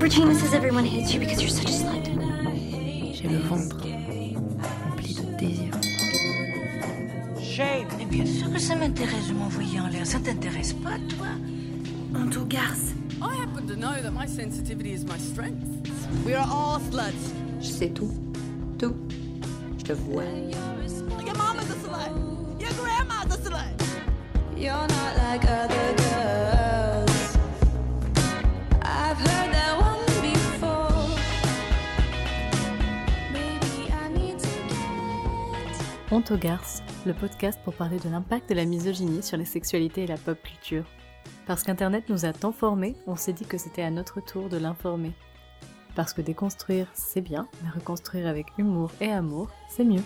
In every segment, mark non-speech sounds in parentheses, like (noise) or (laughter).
Regina says everyone hates you because you're such a slut. J'ai le ventre rempli de désir. Shame. Mais bien sûr que ça m'intéresse de m'envoyer en l'air. Ça t'intéresse pas, toi Honto garce. I happen to know that my sensitivity is my strength. We are all sluts. Je sais tout. Tout. Je te vois. Your mama's a slut. Your grandma's a slut. You're not like other girls. Honte aux le podcast pour parler de l'impact de la misogynie sur les sexualités et la pop culture. Parce qu'Internet nous a tant formés, on s'est dit que c'était à notre tour de l'informer. Parce que déconstruire, c'est bien, mais reconstruire avec humour et amour, c'est mieux.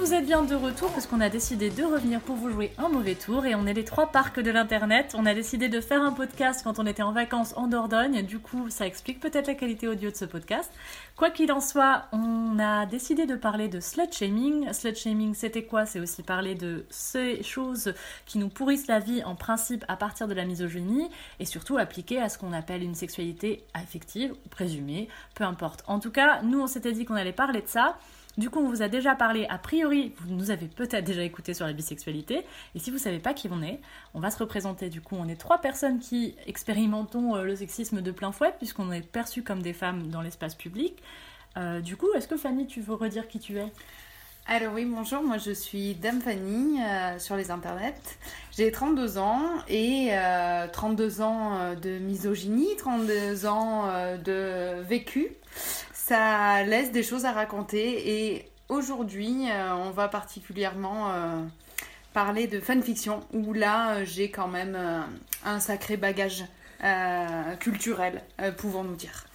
Vous êtes bien de retour parce qu'on a décidé de revenir pour vous jouer un mauvais tour et on est les trois parcs de l'internet. On a décidé de faire un podcast quand on était en vacances en Dordogne, du coup ça explique peut-être la qualité audio de ce podcast. Quoi qu'il en soit, on a décidé de parler de slut shaming. Slut shaming c'était quoi? C'est aussi parler de ces choses qui nous pourrissent la vie en principe à partir de la misogynie et surtout appliquer à ce qu'on appelle une sexualité affective ou présumée, peu importe. En tout cas, nous on s'était dit qu'on allait parler de ça. Du coup, on vous a déjà parlé, a priori, vous nous avez peut-être déjà écouté sur la bisexualité. Et si vous savez pas qui on est, on va se représenter. Du coup, on est trois personnes qui expérimentons euh, le sexisme de plein fouet, puisqu'on est perçus comme des femmes dans l'espace public. Euh, du coup, est-ce que Fanny, tu veux redire qui tu es? Alors oui, bonjour, moi je suis Dame Fanny euh, sur les internets. J'ai 32 ans et euh, 32 ans de misogynie, 32 ans de vécu. Ça laisse des choses à raconter et aujourd'hui euh, on va particulièrement euh, parler de fanfiction où là euh, j'ai quand même un sacré bagage culturel, pouvons-nous dire.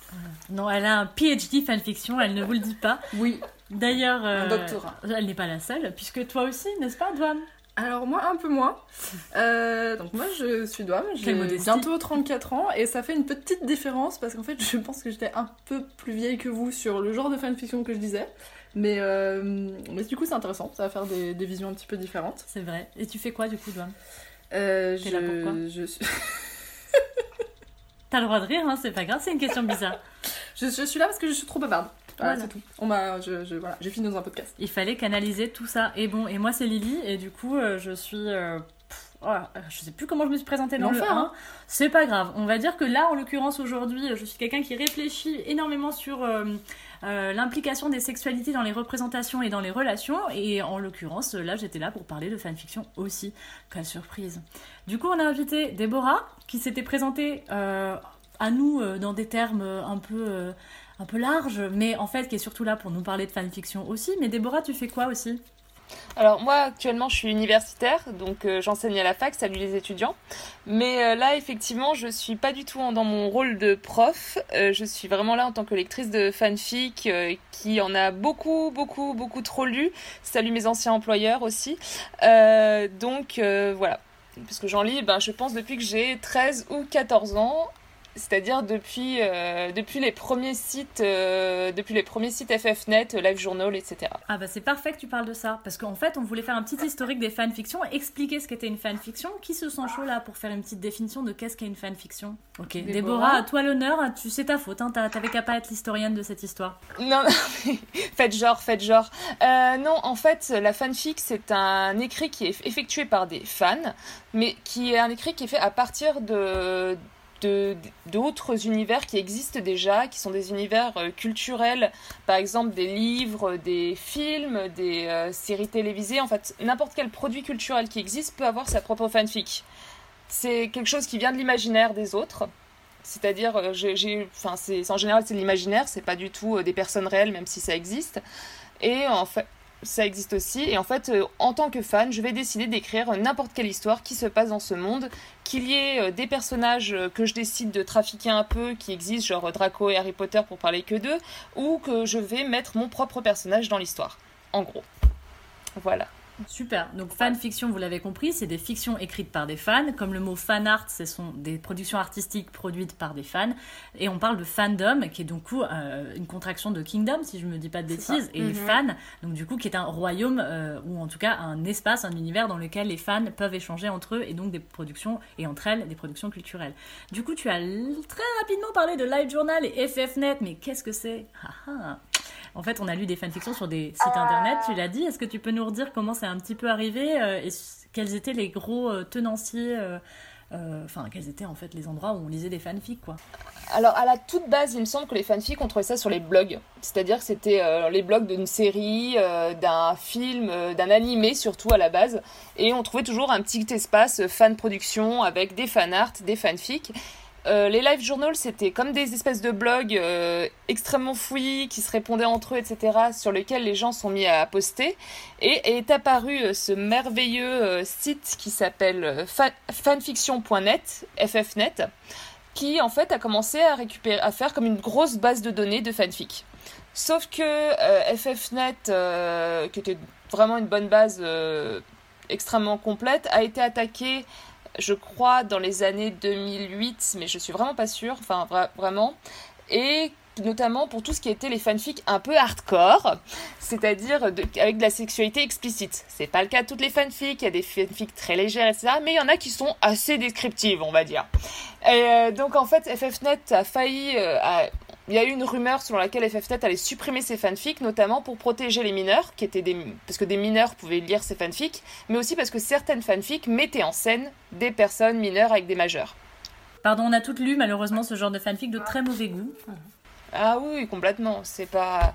Non, elle a un PhD fanfiction, elle ne vous le dit pas. Oui, D'ailleurs, euh, elle n'est pas la seule, puisque toi aussi, n'est-ce pas, Douane Alors moi un peu moins. Euh, donc moi je suis Douane, j'ai bientôt 34 ans et ça fait une petite différence parce qu'en fait je pense que j'étais un peu plus vieille que vous sur le genre de fanfiction que je disais. Mais, euh, mais du coup c'est intéressant, ça va faire des, des visions un petit peu différentes. C'est vrai. Et tu fais quoi, du coup, Douane? Euh, T'es là pourquoi je, je, suis, (laughs) T'as le droit de rire, hein, c'est pas grave, c'est une question bizarre. je, je suis là parce que je suis trop bavarde. Voilà, Voilà. c'est tout. On m'a, je, je- voilà, j'ai fini dans un podcast. Il fallait canaliser tout ça. Et bon, et moi c'est Lily, et du coup euh, je suis... euh, pff, oh, euh, je sais plus comment je me suis présentée dans le L'enfer, 1. hein. C'est pas grave. On va dire que là, en l'occurrence, aujourd'hui, je suis quelqu'un qui réfléchit énormément sur euh, l'implication des sexualités dans les représentations et dans les relations. Et en l'occurrence, là, j'étais là pour parler de fanfiction aussi. Quelle surprise. Du coup, on a invité Déborah, qui s'était présentée à nous euh, dans des termes euh, un peu... un peu larges, mais en fait qui est surtout là pour nous parler de fanfiction aussi. Mais Déborah, tu fais quoi aussi? Alors moi actuellement je suis universitaire, donc euh, j'enseigne à la fac, salut les étudiants. Mais euh, là effectivement je suis pas du tout en- dans mon rôle de prof, Euh, je suis vraiment là en tant que lectrice de fanfic qui en a beaucoup beaucoup beaucoup trop lu. Salut mes anciens employeurs aussi. Donc voilà, parce que j'en lis ben, je pense depuis que j'ai 13 ou 14 ans. C'est-à-dire depuis, euh, depuis les premiers sites, euh, depuis les premiers sites FFnet, Live Journal, etc. Ah bah c'est parfait que tu parles de ça, parce qu'en fait on voulait faire un petit historique des fanfictions, expliquer ce qu'était une fanfiction. Qui se sent chaud là pour faire une petite définition de qu'est-ce qu'est une fanfiction? Ok, Déborah, Déborah. à toi l'honneur, tu c'est ta faute, hein, t'as- t'avais qu'à pas être l'historienne de cette histoire. Non, (laughs) non, mais faites genre, faites genre. Euh, non, en fait, la fanfic, c'est un écrit qui est effectué par des fans, mais qui est un écrit qui est fait à partir de d'autres univers qui existent déjà, qui sont des univers euh, culturels, par exemple des livres, des films, des euh, séries télévisées, en fait, n'importe quel produit culturel qui existe peut avoir sa propre fanfic. C'est quelque chose qui vient de l'imaginaire des autres. C'est-à-dire, euh, j'ai, enfin, en général, c'est de l'imaginaire, c'est pas du tout des personnes réelles, même si ça existe. Et en fait, ça existe aussi. Et en fait, euh, en tant que fan, je vais décider d'écrire n'importe quelle histoire qui se passe dans ce monde, qu'il y ait euh, des personnages euh, que je décide de trafiquer un peu, qui existent, genre Draco et Harry Potter pour parler que d'eux, ou que je vais mettre mon propre personnage dans l'histoire. En gros. Voilà. Super. Donc fanfiction, vous l'avez compris, c'est des fictions écrites par des fans. Comme le mot fan art, ce sont des productions artistiques produites par des fans. Et on parle de fandom, qui est donc euh, une contraction de kingdom, si je me dis pas de bêtises, et Mhm. fan, donc du coup qui est un royaume euh, ou en tout cas un espace, un univers dans lequel les fans peuvent échanger entre eux et donc des productions et entre elles des productions culturelles. Du coup, tu as très rapidement parlé de LiveJournal et FFNet, mais qu'est-ce que c'est? Ah ah. En fait, on a lu des fanfictions sur des sites internet, tu l'as dit. Est-ce que tu peux nous redire comment c'est un petit peu arrivé euh, et quels étaient les gros euh, tenanciers euh, Enfin, quels étaient en fait les endroits où on lisait des fanfics. Alors, à la toute base, il me semble que les fanfics, on trouvait ça sur les blogs. C'est-à-dire que c'était les blogs d'une série, d'un film, d'un animé surtout à la base. Et on trouvait toujours un petit espace fan production avec des fan art, des fanfics. Euh, les live journals, c'était comme des espèces de blogs euh, extrêmement fouillis qui se répondaient entre eux, etc., sur lesquels les gens sont mis à poster. Et est apparu euh, ce merveilleux site qui s'appelle fan- fanfiction.net, FFnet, qui en fait a commencé à récupérer, à faire comme une grosse base de données de fanfic. Sauf que FFnet, qui était vraiment une bonne base extrêmement complète, a été attaqué, je crois, dans les années 2008, mais je suis vraiment pas sûre, enfin vra- vraiment, et notamment pour tout ce qui était les fanfics un peu hardcore, c'est-à-dire avec de la sexualité explicite. C'est pas le cas de toutes les fanfics, il y a des fanfics très légères, etc., mais il y en a qui sont assez descriptives, on va dire. Et euh, donc en fait, FFnet a failli. euh, il y a eu une rumeur selon laquelle FFnet allait supprimer ses fanfics, notamment pour protéger les mineurs, qui étaient des, parce que des mineurs pouvaient lire ces fanfics, mais aussi parce que certaines fanfics mettaient en scène des personnes mineures avec des majeurs. Pardon, on a toutes lu malheureusement ce genre de fanfic de très mauvais goût. Ah oui, complètement. C'est pas.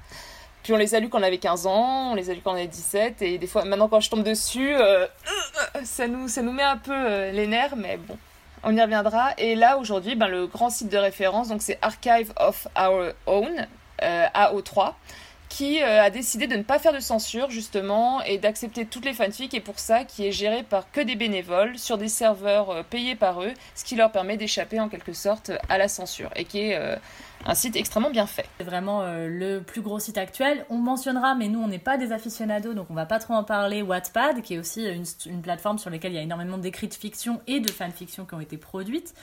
Puis on les a lus quand on avait 15 ans, on les a lus quand on avait 17, et des fois, maintenant quand je tombe dessus, euh, ça, nous, ça nous met un peu euh, les nerfs, mais bon, on y reviendra. Et là, aujourd'hui, ben, le grand site de référence, donc c'est Archive of Our Own, euh, AO3, qui euh, a décidé de ne pas faire de censure, justement, et d'accepter toutes les fanfics, et pour ça, qui est géré par que des bénévoles, sur des serveurs euh, payés par eux, ce qui leur permet d'échapper en quelque sorte à la censure, et qui est un site extrêmement bien fait. C'est vraiment euh, le plus gros site actuel. On mentionnera, mais nous on n'est pas des aficionados, donc on va pas trop en parler. Wattpad, qui est aussi une, une plateforme sur laquelle il y a énormément d'écrits de fiction et de fanfiction qui ont été produites.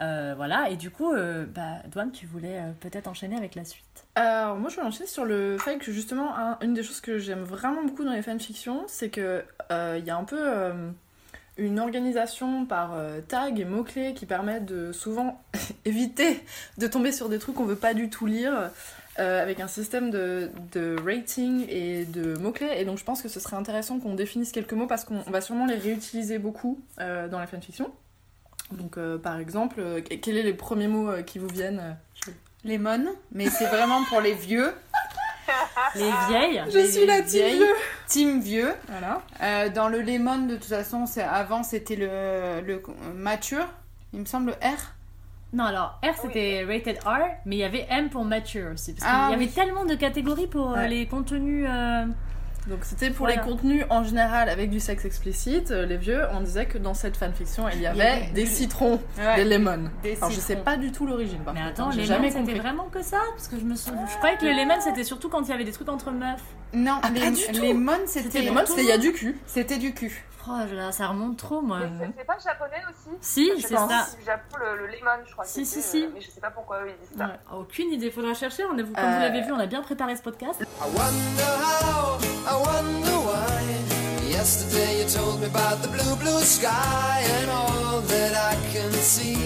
Euh, voilà, et du coup, euh, bah, Douane, tu voulais euh, peut-être enchaîner avec la suite. Alors, moi, je vais enchaîner sur le fait que justement, un- une des choses que j'aime vraiment beaucoup dans les fanfictions, c'est que euh, il y a un peu euh, une organisation par euh, tag et mots-clés qui permet de souvent (laughs) éviter de tomber sur des trucs qu'on veut pas du tout lire. euh, avec un système de, de rating et de mots-clés. Et donc je pense que ce serait intéressant qu'on définisse quelques mots parce qu'on va sûrement les réutiliser beaucoup euh, dans la fanfiction. Donc euh, par exemple, euh, quels sont les premiers mots euh, qui vous viennent Lemon, mais c'est vraiment pour les vieux. (laughs) Les vieilles Je Les suis la vieilles. vieux. Team vieux. Voilà. Euh, dans le lemon, de toute façon, c'est avant c'était le, le mature, il me semble R. Non, alors R c'était rated R, mais il y avait M pour mature aussi. Parce qu'il Ah y avait tellement de catégories pour euh, Ouais. les contenus. euh, Donc c'était pour Voilà. les contenus en général avec du sexe explicite. Euh, Les vieux, on disait que dans cette fanfiction, il y avait, avait des du- citrons, Ouais. des lemons. Des Alors je sais citrons. pas du tout l'origine. Mais attends, hein, j'ai jamais c'était vraiment que ça Parce que je me souviens. Je croyais que le lemon c'était surtout quand il y avait des trucs entre meufs. Non, Ah, les, pas du tout. lemon, C'était c'était lemon, c'était il y a du cul. c'était du cul. Oh là, ça remonte trop moi. C'est pas japonais aussi Si, c'est ça. au Japon, le, le lemon, je crois. Si, si, si. euh, mais je sais pas pourquoi eux, ils disent ça. Ouais. Aucune idée, faudra chercher. On a, comme Euh, vous l'avez vu, on a bien préparé ce podcast. I wonder how, I wonder why. Yesterday you told me about the blue, blue sky, and all that I can see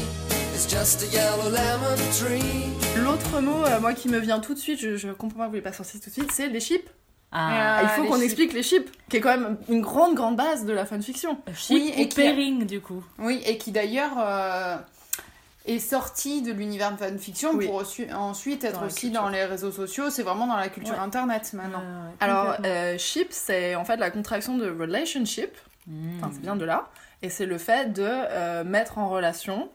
is just a yellow lemon tree. L'autre mot, euh, moi qui me vient tout de suite, je, je comprends pas que vous l'avez pas sorti tout de suite, c'est les chips. Ah, il faut qu'on explique les chips, qui est quand même une grande grande base de la fanfiction. chip oui, et a- pairing du coup. Oui, et qui d'ailleurs euh, est sorti de l'univers de fanfiction Oui. pour aussi- ensuite être Dans aussi culture. dans les réseaux sociaux. C'est vraiment dans la culture Ouais. internet maintenant. Euh, ouais, Alors, euh, ship, c'est en fait la contraction de relationship, Hmm. enfin c'est bien de là, et c'est le fait de euh, mettre en relation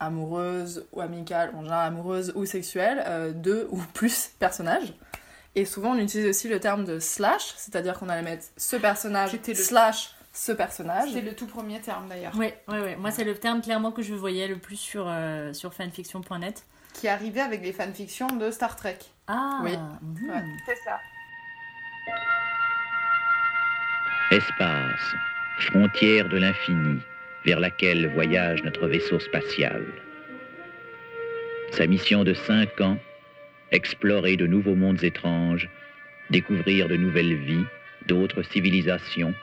amoureuse ou amicale, en général amoureuse ou sexuelle, euh, deux ou (laughs) plus personnages. Et souvent on utilise aussi le terme de slash, c'est-à-dire qu'on allait mettre ce personnage le- slash ce personnage. C'est le tout premier terme d'ailleurs. Ouais, ouais, ouais. Moi, c'est le terme clairement que je voyais le plus sur, euh, sur fanfiction.net. Qui arrivait avec les fanfictions de Star Trek. Ah Oui. Ouais. C'est ça. Espace, frontière de l'infini vers laquelle voyage notre vaisseau spatial. Sa mission de cinq ans, explorer de nouveaux mondes étranges, découvrir de nouvelles vies, d'autres civilisations,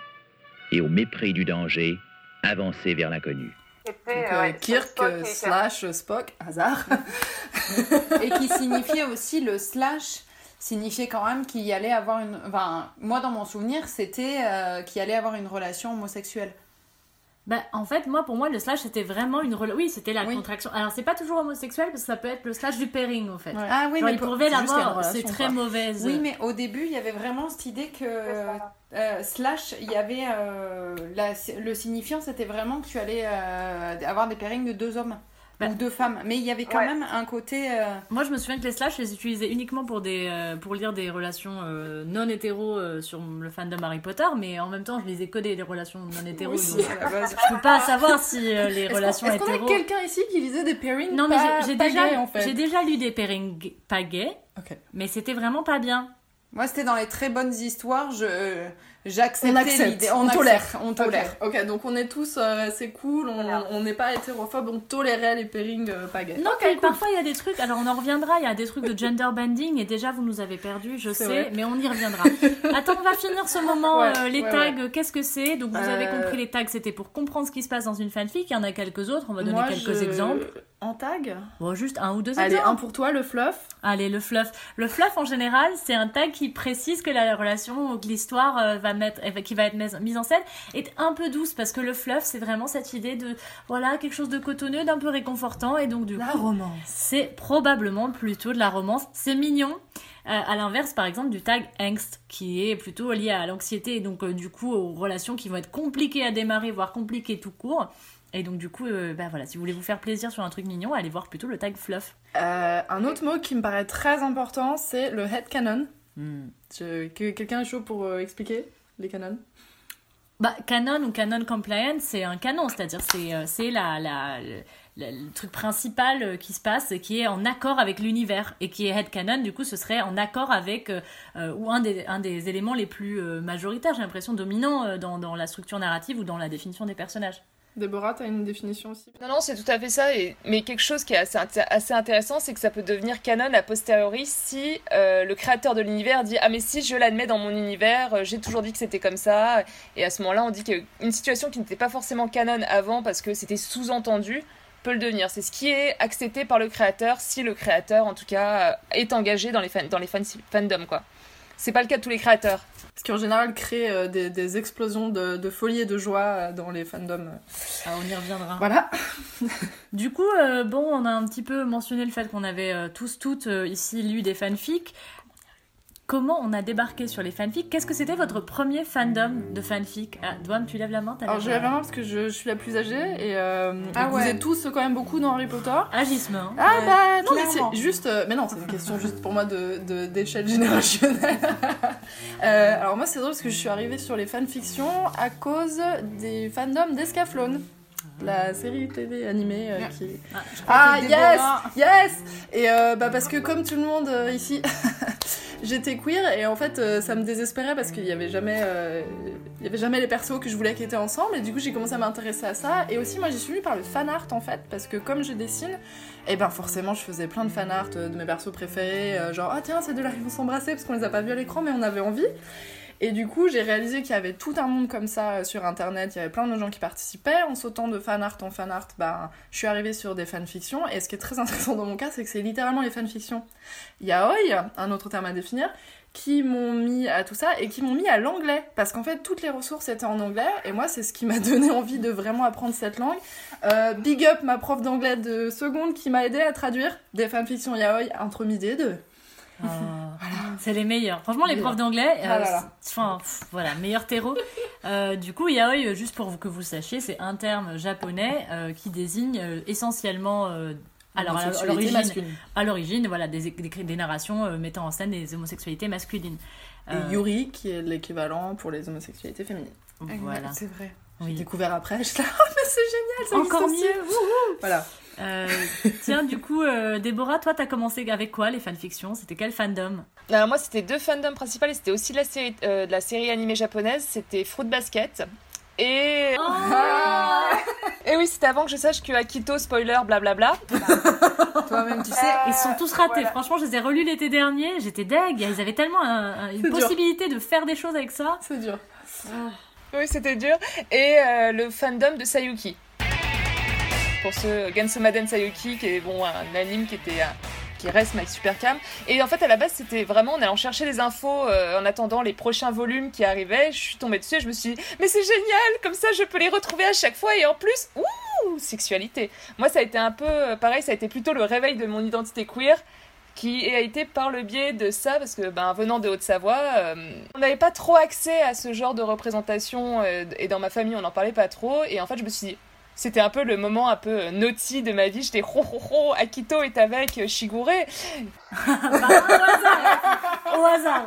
et au mépris du danger, avancer vers l'inconnu. Donc, euh, Kirk slash Spock, hasard. et qui signifiait aussi le slash signifiait quand même qu'il y allait avoir une enfin moi dans mon souvenir c'était euh, qu'il allait avoir une relation homosexuelle Bah, en fait, moi, pour moi, le slash, c'était vraiment une. Oui, c'était la Oui. contraction. Alors, c'est pas toujours homosexuel, parce que ça peut être le slash du pairing, en fait. Ouais. ah oui Genre, mais pour- pouvait c'est l'avoir, très quoi. mauvaise. oui mais au début il y avait vraiment cette idée que euh, slash il y avait euh, la- le signifiant c'était vraiment que tu allais euh, avoir des pairings de deux hommes Bah. ou deux femmes mais il y avait quand Ouais. même un côté euh, Moi, je me souviens que les slash, je les utilisais uniquement pour, des, euh, pour lire des relations euh, non hétéro sur le fandom Harry Potter, mais en même temps, je lisais que des, des relations non hétéro. Aussi, donc. Je peux pas savoir si les relations est-ce qu'on a quelqu'un ici qui lisait des pairings Non, mais j'ai- déjà, gays, en fait j'ai déjà lu des pairings pas gays, Ok. mais c'était vraiment pas bien. moi c'était dans les très bonnes histoires je j'acceptais On accepte, l'idée on, accepte, tolère. on tolère Ok, ok, donc on est tous, euh, c'est cool, on n'est pas hétérophobe, on tolérait les pairings euh, pas gays. Non, cool. parfois il y a des trucs, alors on en reviendra, il y a des trucs de gender bending et déjà vous nous avez perdu, je sais, vrai. mais on y reviendra. (laughs) Attends, on va finir ce moment, Ouais, euh, les ouais, tags, qu'est-ce que c'est? Donc vous avez Euh, compris, les tags c'était pour comprendre ce qui se passe dans une fanfic, il y en a quelques autres, on va donner Moi, quelques je- exemples. En tag? Bon, juste un ou deux Allez, un exemples. pour toi, le fluff. Allez, le fluff. Le fluff en général, c'est un tag qui précise que la relation ou que l'histoire euh, va mettre, qui va être mise en scène est un peu douce parce que le fluff, c'est vraiment cette idée de voilà quelque chose de cotonneux, d'un peu réconfortant et donc du coup romance. c'est probablement plutôt de la romance. C'est mignon. Euh, à l'inverse, par exemple, du tag angst, qui est plutôt lié à l'anxiété et donc euh, du coup aux relations qui vont être compliquées à démarrer, voire compliquées tout court. Et donc du coup, euh, bah voilà, si vous voulez vous faire plaisir sur un truc mignon, allez voir plutôt le tag fluff. Euh, un autre mot qui me paraît très important, c'est le headcanon. Je- que- Quelqu'un est chaud pour euh, expliquer? Les canons? Bah, canon ou canon compliant, c'est un canon, c'est-à-dire c'est euh, c'est la, la, le, truc principal euh, qui se passe, qui est en accord avec l'univers, et qui est headcanon, du coup ce serait en accord avec, euh, ou un des, un des éléments les plus majoritaires, j'ai l'impression, dominants dans, dans la structure narrative ou dans la définition des personnages. Déborah, t'as une définition aussi Non, non, c'est tout à fait ça. Mais quelque chose qui est assez, inté- assez intéressant, c'est que ça peut devenir canon a posteriori si euh, le créateur de l'univers dit Ah, mais si je l'admets dans mon univers, euh, j'ai toujours dit que c'était comme ça. Et à ce moment-là, on dit qu'une situation qui n'était pas forcément canon avant parce que c'était sous-entendu peut le devenir. C'est ce qui est accepté par le créateur si le créateur, en tout cas, euh, est engagé dans les, dans les fan... fandoms, quoi. C'est pas le cas de tous les créateurs. Ce qui en général crée euh, des, des explosions de, de folie et de joie euh, dans les fandoms. Ah, on y reviendra. Voilà. (laughs) Du coup, euh, bon, on a un petit peu mentionné le fait qu'on avait euh, tous, toutes euh, ici lu des fanfics. Comment on a débarqué sur les fanfics Qu'est-ce que c'était votre premier fandom de fanfic Ah, Douane, tu lèves la main Alors je lève la main parce que je, je suis la plus âgée et, euh, Ah et vous êtes tous quand même beaucoup dans Harry Potter. Agisme, hein. Ah Ouais, bah non mais c'est juste euh, mais non c'est une question juste pour moi de de- d'échelle générationnelle. (laughs) Euh, alors moi c'est drôle parce que je suis arrivée sur les fanfictions à cause des fandoms d'Escaflowne. La série TV animée euh, qui... Ah que yes Yes Et euh, bah parce que comme tout le monde euh, ici, (laughs) j'étais queer et en fait euh, ça me désespérait parce qu'il y avait jamais euh, y avait jamais les persos que je voulais qui étaient ensemble. Et du coup j'ai commencé à m'intéresser à ça. Et aussi moi j'y suis venue par le fan art en fait parce que comme je dessine et ben forcément je faisais plein de fan art euh, de mes persos préférés genre ah tiens c'est de là ils vont s'embrasser parce qu'on les a pas vus à l'écran mais on avait envie et du coup, j'ai réalisé qu'il y avait tout un monde comme ça euh, sur internet, il y avait plein de gens qui participaient. En sautant de fan art en fan art, ben, je suis arrivée sur des fanfictions. Et ce qui est très (laughs) intéressant dans mon cas, c'est que c'est littéralement les fanfictions yaoi, un autre terme à définir, qui m'ont mis à tout ça et qui m'ont mis à l'anglais. Parce qu'en fait, toutes les ressources étaient en anglais. Et moi, c'est ce qui m'a (laughs) donné envie de vraiment apprendre cette langue. Euh, big up ma prof d'anglais de seconde qui m'a aidé à traduire des fanfictions yaoi entre midi et deux. Ah, C'est les meilleurs. Franchement, les profs d'anglais, euh, Ah c'est- enfin, pff, voilà, meilleur terreau. (laughs) Euh, du coup, yaoi, euh, juste pour que vous sachiez, c'est un terme japonais euh, qui désigne euh, essentiellement. euh, alors, à, l'origine, masculine. à l'origine, voilà, des, des, des narrations euh, mettant en scène des homosexualités masculines. Et Yuri, qui est l'équivalent pour les homosexualités féminines. Voilà. C'est vrai. J'ai Oui. découvert après, je suis là, (laughs) oh mais c'est génial, ça Encore mieux. Voilà. Euh, tiens, du coup, euh, Déborah, toi, t'as commencé avec quoi les fanfictions? C'était quel fandom? Alors moi, c'était deux fandoms principaux et c'était aussi de la série, euh, de la série animée japonaise. C'était Fruit Basket. Et... (laughs) et oui, c'était avant que je sache que Akito, spoiler, blablabla. Toi-même, tu sais. Ils sont tous ratés. Franchement, je les ai relus l'été dernier. J'étais deg. Ils avaient tellement un- un- une dur. possibilité de faire des choses avec ça. C'est dur. Oui, c'était dur. Et euh, le fandom de Sayuki. Pour ce Gansomaden Sayuki, qui est bon, un anime qui était. un- qui reste My Supercam. Et en fait, à la base, c'était vraiment en allant chercher les infos euh, en attendant les prochains volumes qui arrivaient. Je suis tombée dessus et je me suis dit, mais c'est génial, comme ça je peux les retrouver à chaque fois. Et en plus, ouh, sexualité. Moi, ça a été un peu euh, pareil, ça a été plutôt le réveil de mon identité queer qui a été par le biais de ça, parce que ben, venant de Haute-Savoie, euh, on n'avait pas trop accès à ce genre de représentation, euh, et dans ma famille on n'en parlait pas trop, et en fait je me suis dit, c'était un peu le moment un peu naughty de ma vie, j'étais ho ho ho, Akito est avec euh, Shigure, Au hasard.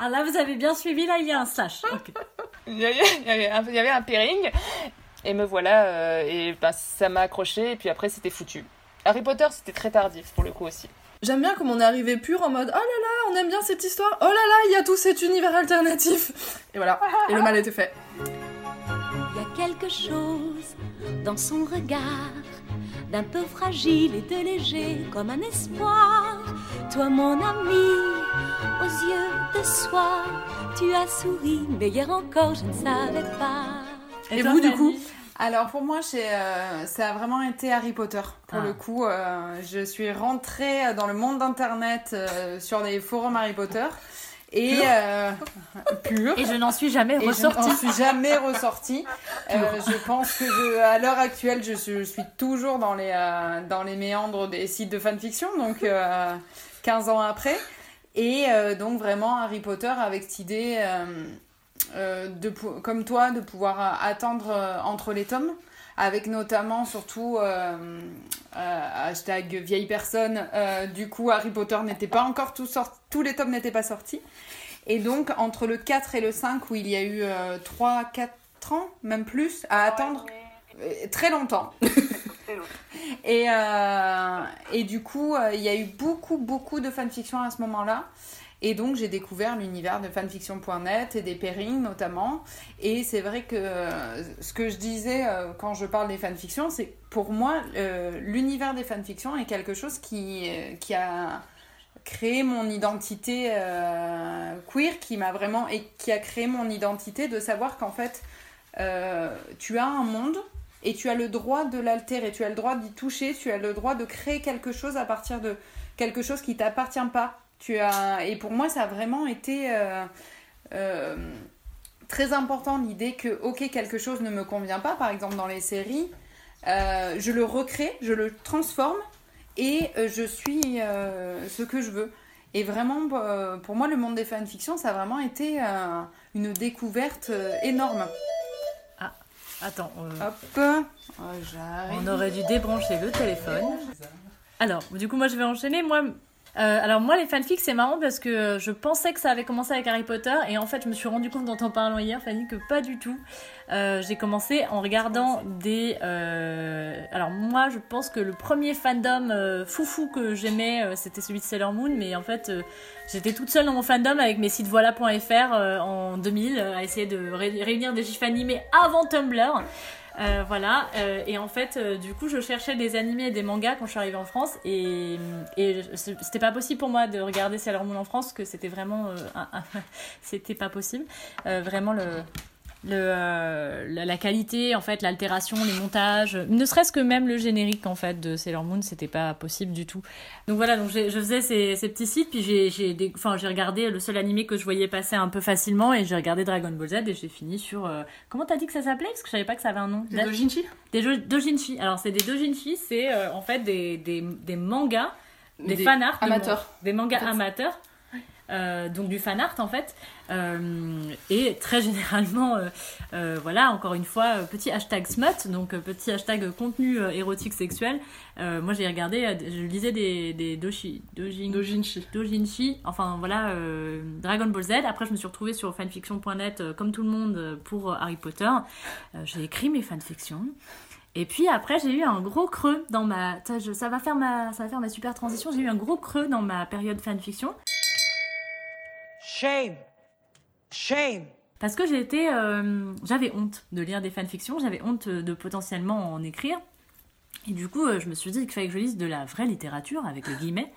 Ah, là, vous avez bien suivi. Là, il y a un slash. Il y avait, il y avait un, il y avait un pairing, et me voilà, euh, et ben, ça m'a accroché, et puis après c'était foutu. Harry Potter c'était très tardif pour le coup aussi. J'aime bien comme on est arrivé pur en mode oh là là, on aime bien cette histoire, oh là là, il y a tout cet univers alternatif. Et voilà, et le mal était fait. Quelque chose dans son regard, d'un peu fragile et de léger comme un espoir. Toi, mon ami, aux yeux de soie, tu as souri, mais hier encore je ne savais pas. Et, toi, vous, du coup? Alors, pour moi, euh, ça a vraiment été Harry Potter. Pour Ah. le coup, euh, je suis rentrée dans le monde d'Internet euh, sur les forums Harry Potter. Et euh, (laughs) pur. Et je n'en suis jamais Et je ressortie. n'en suis jamais ressortie. (laughs) Euh, je pense que je- à l'heure actuelle, je, suis- je suis toujours dans les, euh, dans les méandres des sites de fanfiction, donc euh, 15 ans après. Et euh, donc vraiment Harry Potter avec cette idée, euh, euh, de, comme toi, de pouvoir attendre euh, entre les tomes. Avec notamment surtout euh, euh, hashtag vieille personne. euh, du coup, Harry Potter n'était pas encore tout sorti, tous les tomes n'étaient pas sortis. Et donc, entre le 4 et le 5, où il y a eu 3-4 ans, même plus, à attendre euh, (laughs) très longtemps. et, euh, et du coup, euh, il y a eu beaucoup, beaucoup de fanfiction à ce moment-là. Et donc, j'ai découvert l'univers de fanfiction.net et des pairings notamment. Et c'est vrai que euh, ce que je disais euh, quand je parle des fanfictions, c'est pour moi, euh, l'univers des fanfictions est quelque chose qui, qui a créé mon identité queer, qui m'a vraiment. et qui a créé mon identité de savoir qu'en fait, tu as un monde et tu as le droit de l'altérer, tu as le droit d'y toucher, tu as le droit de créer quelque chose à partir de quelque chose qui t'appartient pas. Tu as et pour moi ça a vraiment été euh, euh, très important l'idée que ok quelque chose ne me convient pas, par exemple dans les séries, euh, je le recrée, je le transforme et euh, je suis euh, ce que je veux. Et vraiment, pour moi, le monde des fanfictions, ça a vraiment été une découverte énorme. Attends, euh, Hop, Oh, on aurait dû débrancher le téléphone. Alors, du coup, moi, je vais enchaîner. Moi, euh, alors moi, les fanfics, c'est marrant parce que je pensais que ça avait commencé avec Harry Potter et en fait, je me suis rendu compte en t'en parlant hier, Fanny, que pas du tout. Euh, J'ai commencé en regardant des. euh, Alors moi, je pense que le premier fandom foufou que j'aimais, c'était celui de Sailor Moon, mais en fait, j'étais toute seule dans mon fandom avec mes sites voilà.fr en 2000 euh, à essayer de ré- réunir des gifs animés avant Tumblr. Euh, voilà, euh, et en fait, euh, du coup, je cherchais des animés et des mangas quand je suis arrivée en France, et, et c'était pas possible pour moi de regarder Sailor Moon en France, que c'était vraiment. (laughs) c'était pas possible. Vraiment, le. Le, euh, la, la qualité, en fait, l'altération, les montages, ne serait-ce que même le générique en fait de Sailor Moon, c'était pas possible du tout. Donc voilà, donc je faisais ces, ces petits sites, puis j'ai j'ai des- enfin, j'ai regardé le seul animé que je voyais passer un peu facilement, et j'ai regardé Dragon Ball Z, et j'ai fini sur. euh, comment t'as dit que ça s'appelait? Parce que je savais pas que ça avait un nom. Des dojinshi? Des jo- dojinshi. Alors, c'est des dojinshi, c'est euh, en fait des, des, des mangas, des, Des fanarts. amateurs. Des mangas En fait. amateurs. Euh, donc du fan art en fait Euh, et très généralement euh, voilà encore une fois petit hashtag smut donc petit hashtag contenu érotique sexuel moi j'ai regardé je lisais des, des doshi, dojin- Dojinshi. Dojinshi, enfin voilà, Dragon Ball Z. Après, je me suis retrouvée sur fanfiction.net comme tout le monde pour Harry Potter. J'ai écrit mes fanfictions. Et puis après, j'ai eu un gros creux dans ma. Ça va faire ma, ça va faire ma super transition. J'ai eu un gros creux dans ma période fanfiction. Shame. Shame. Parce que j'étais, euh, j'avais honte de lire des fanfictions, j'avais honte de potentiellement en écrire. Et du coup, euh, je me suis dit qu'il fallait que je lise de la vraie littérature, avec les guillemets.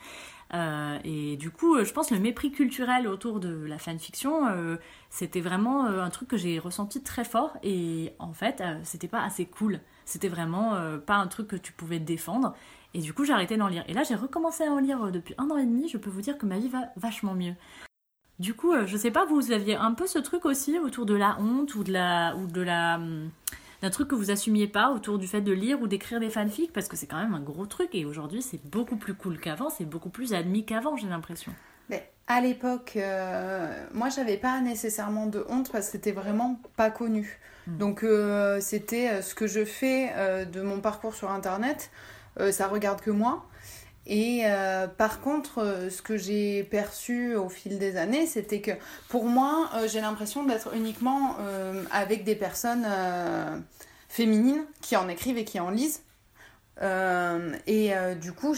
Euh, et du coup, euh, je pense que le mépris culturel autour de la fanfiction, euh, c'était vraiment euh, un truc que j'ai ressenti très fort. Et en fait, euh, c'était pas assez cool. C'était vraiment euh, pas un truc que tu pouvais défendre. Et du coup, j'ai arrêté d'en lire. Et là, j'ai recommencé à en lire euh, depuis un an et demi. Je peux vous dire que ma vie va vachement mieux. Du coup, euh, je sais pas, vous aviez un peu ce truc aussi autour de la honte ou de la ou de la hum, d'un truc que vous assumiez pas autour du fait de lire ou d'écrire des fanfics? Parce que c'est quand même un gros truc et aujourd'hui c'est beaucoup plus cool qu'avant, c'est beaucoup plus admis qu'avant, j'ai l'impression. Mais à l'époque, euh, moi j'avais pas nécessairement de honte parce que c'était vraiment pas connu. Donc euh, c'était ce que je fais euh, de mon parcours sur internet, ça regarde que moi. Et euh, par contre, euh, ce que j'ai perçu au fil des années, c'était que pour moi, euh, j'ai l'impression d'être uniquement avec des personnes féminines qui en écrivent et qui en lisent. Et du coup,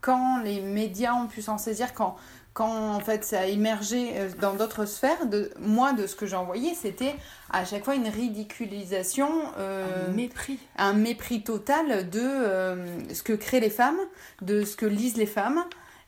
quand les médias ont pu s'en saisir, quand, quand en fait ça a émergé euh, dans d'autres sphères, de, moi de ce que envoyé, c'était à chaque fois une ridiculisation, euh, Un mépris. un mépris total de euh, ce que créent les femmes, de ce que lisent les femmes.